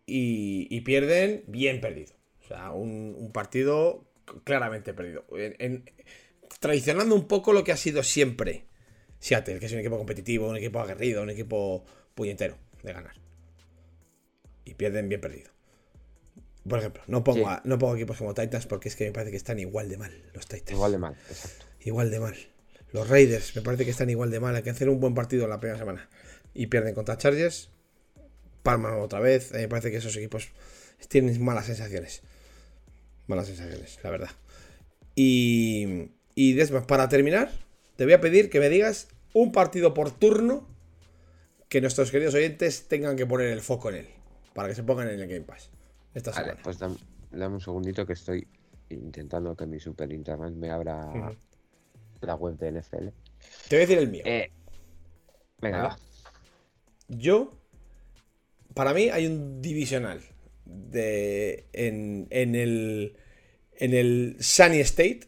y, pierden bien perdido. O sea, un, partido claramente perdido. traicionando un poco lo que ha sido siempre Seattle, que es un equipo competitivo, un equipo aguerrido, un equipo puñetero de ganar. Y pierden bien perdido. Por ejemplo, no pongo, no pongo equipos como Titans porque es que me parece que están igual de mal los Titans. Igual de mal, exacto. Igual de mal. Los Raiders me parece que están igual de mal. Hay que hacer un buen partido en la primera semana. Y pierden contra Chargers. Palman otra vez. Me parece que esos equipos tienen malas sensaciones. Malas sensaciones, la verdad. Y, y para terminar, te voy a pedir que me digas un partido por turno que nuestros queridos oyentes tengan que poner el foco en él, para que se pongan en el Game Pass. Esta vale, pues dame, un segundito que estoy intentando que mi super internet me abra la web de NFL. Te voy a decir el mío. Eh, venga, Yo, para mí hay un divisional de, en, en, el, en el Sunny State,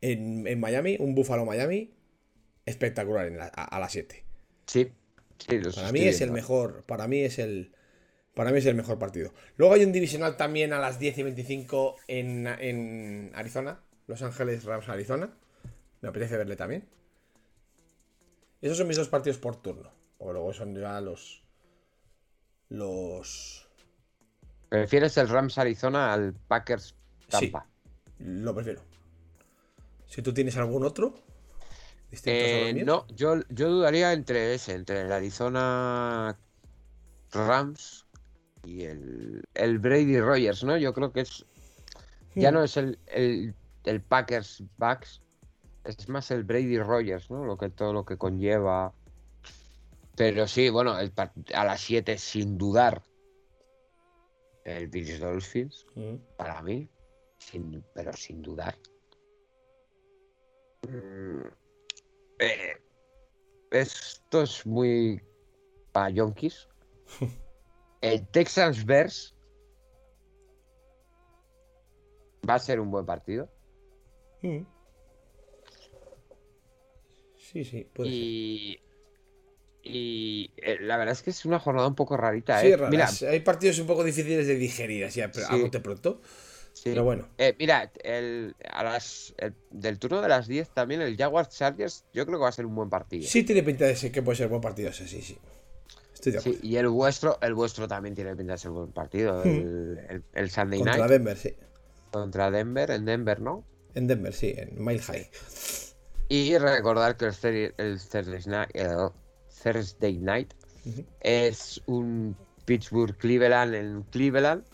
en, en Miami, un Buffalo Miami, espectacular a, las 7. Sí, para mí es el mejor, para mí es el para mí es el mejor partido. Luego hay un divisional también a las 10 y 25 en, en Arizona, Los Ángeles Rams Arizona. Me apetece verle también. Esos son mis dos partidos por turno. O luego son ya los los ¿Prefieres el Rams Arizona al Packers Tampa? Sí, lo prefiero. Si tú tienes algún otro, eh, no, yo, yo dudaría entre ese, entre el Arizona Rams y el, el Brady Rogers, ¿no? Yo creo que es. Ya hmm. no es el, el, Packers Bucks, es más el Brady Rogers, ¿no? Lo que, todo lo que conlleva. Pero sí, bueno, a las 7 sin dudar. El Bills Dolphins, hmm. para mí, sin, pero sin dudar. Mm, eh, esto es muy para yonkis. El Texans Bears va a ser un buen partido. Mm. Sí, sí, puede y... Y eh, la verdad es que es una jornada un poco rarita. ¿eh? Mira, hay partidos un poco difíciles de digerir así a, bote pronto. Pero bueno. Eh, mira, el, a las, del turno de las 10 también el Jaguars Chargers, yo creo que va a ser un buen partido. Sí, tiene pinta de ser que puede ser buen partido ese, sí, sí. Estoy de acuerdo. y el vuestro, el vuestro también tiene pinta de ser buen partido. El, el, Sunday Night. Contra Denver, sí. Contra Denver, en Denver, ¿no? En Denver, sí, en Mile High. Y recordar que el, el Thursday Night, Thursday night es un Pittsburgh Cleveland en Cleveland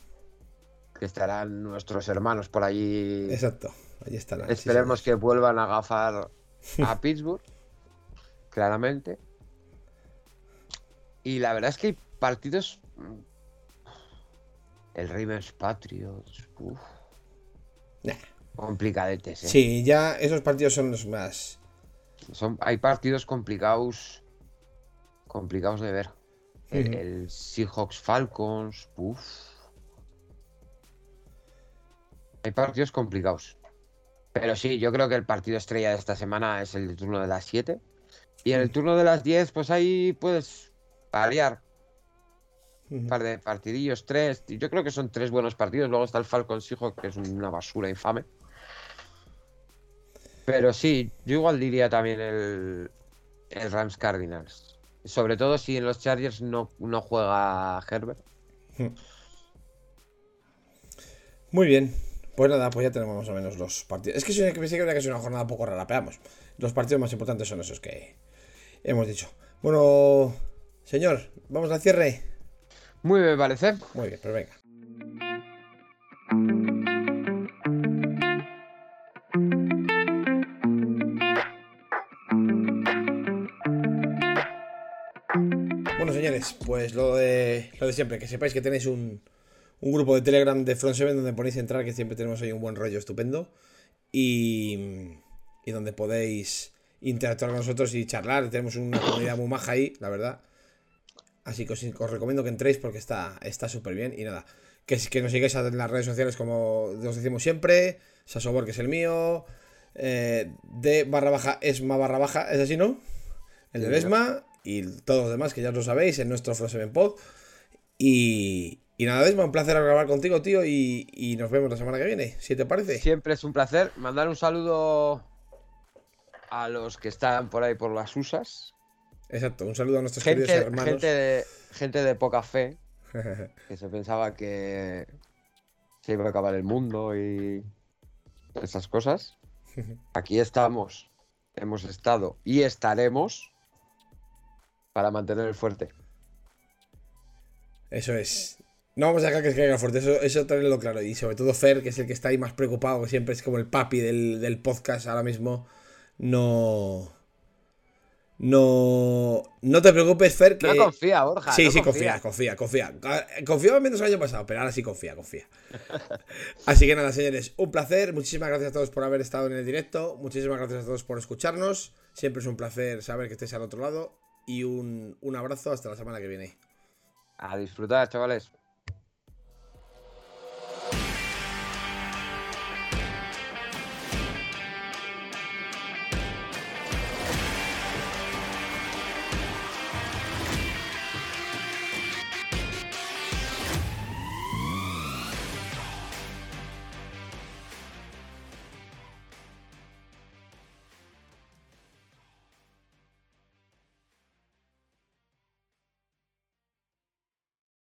que estarán nuestros hermanos por allí. Exacto, allí estarán. Esperemos que vuelvan a agafar a Pittsburgh, claramente. Y la verdad es que hay partidos. El Ravens Patriots. Uf. Complicadetes, ¿eh? Sí, ya esos partidos son los más. Son, hay partidos complicados. Complicados de ver. El, el Seahawks Falcons. Uf. Hay partidos complicados. Pero sí, yo creo que el partido estrella de esta semana es el de turno de las 7. Y en el turno de las 10, pues ahí puedes variar. Un par de partidillos, tres. Yo creo que son tres buenos partidos. Luego está el Falcon Seahawks, que es una basura infame. Pero sí, yo igual diría también el, el Rams Cardinals. Sobre todo si en los Chargers no, no juega Herbert. Muy bien. Pues nada, pues ya tenemos más o menos los partidos. Es que sí que pensé que es una jornada un poco rara, pero vamos. Los partidos más importantes son esos que hemos dicho. Bueno, señor, vamos al cierre. Muy bien, parece. Muy bien, pues venga. señores, pues lo de, lo de siempre, que sepáis que tenéis un, un grupo de Telegram de Front 7 donde podéis entrar, que siempre tenemos ahí un buen rollo estupendo. Y, y donde podéis interactuar con nosotros y charlar. Tenemos una comunidad muy maja ahí, la verdad. Así que os, recomiendo que entréis porque está súper bien. Y nada, que, que nos sigáis en las redes sociales como os decimos siempre. Sasobor, que es el mío. Eh, de barra baja, Esma barra baja, es así, ¿no? El de Esma y todos los demás que ya lo sabéis en nuestro Frozen Pod. Y, y nada, Esma, un placer grabar contigo, tío. Y, y, nos vemos la semana que viene, si te parece. Siempre es un placer. Mandar un saludo a los que están por ahí por las usas. Exacto, un saludo a nuestros queridos hermanos. Gente de, gente de poca fe, que se pensaba que se iba a acabar el mundo y esas cosas. Aquí estamos, hemos estado y estaremos para mantener el fuerte. Eso es. No vamos a dejar que se caiga fuerte, eso, eso tenerlo claro. Y sobre todo Fer, que es el que está ahí más preocupado, que siempre es como el papi del, del podcast ahora mismo. No. No. No te preocupes, Fer. Que... No confía, Borja. Sí, sí, confía, confía, confía. Confiaba menos el año pasado, pero ahora sí confía, confía. Así que nada, señores, un placer. Muchísimas gracias a todos por haber estado en el directo. Muchísimas gracias a todos por escucharnos. Siempre es un placer saber que estéis al otro lado. Y un, un abrazo hasta la semana que viene. A disfrutar, chavales.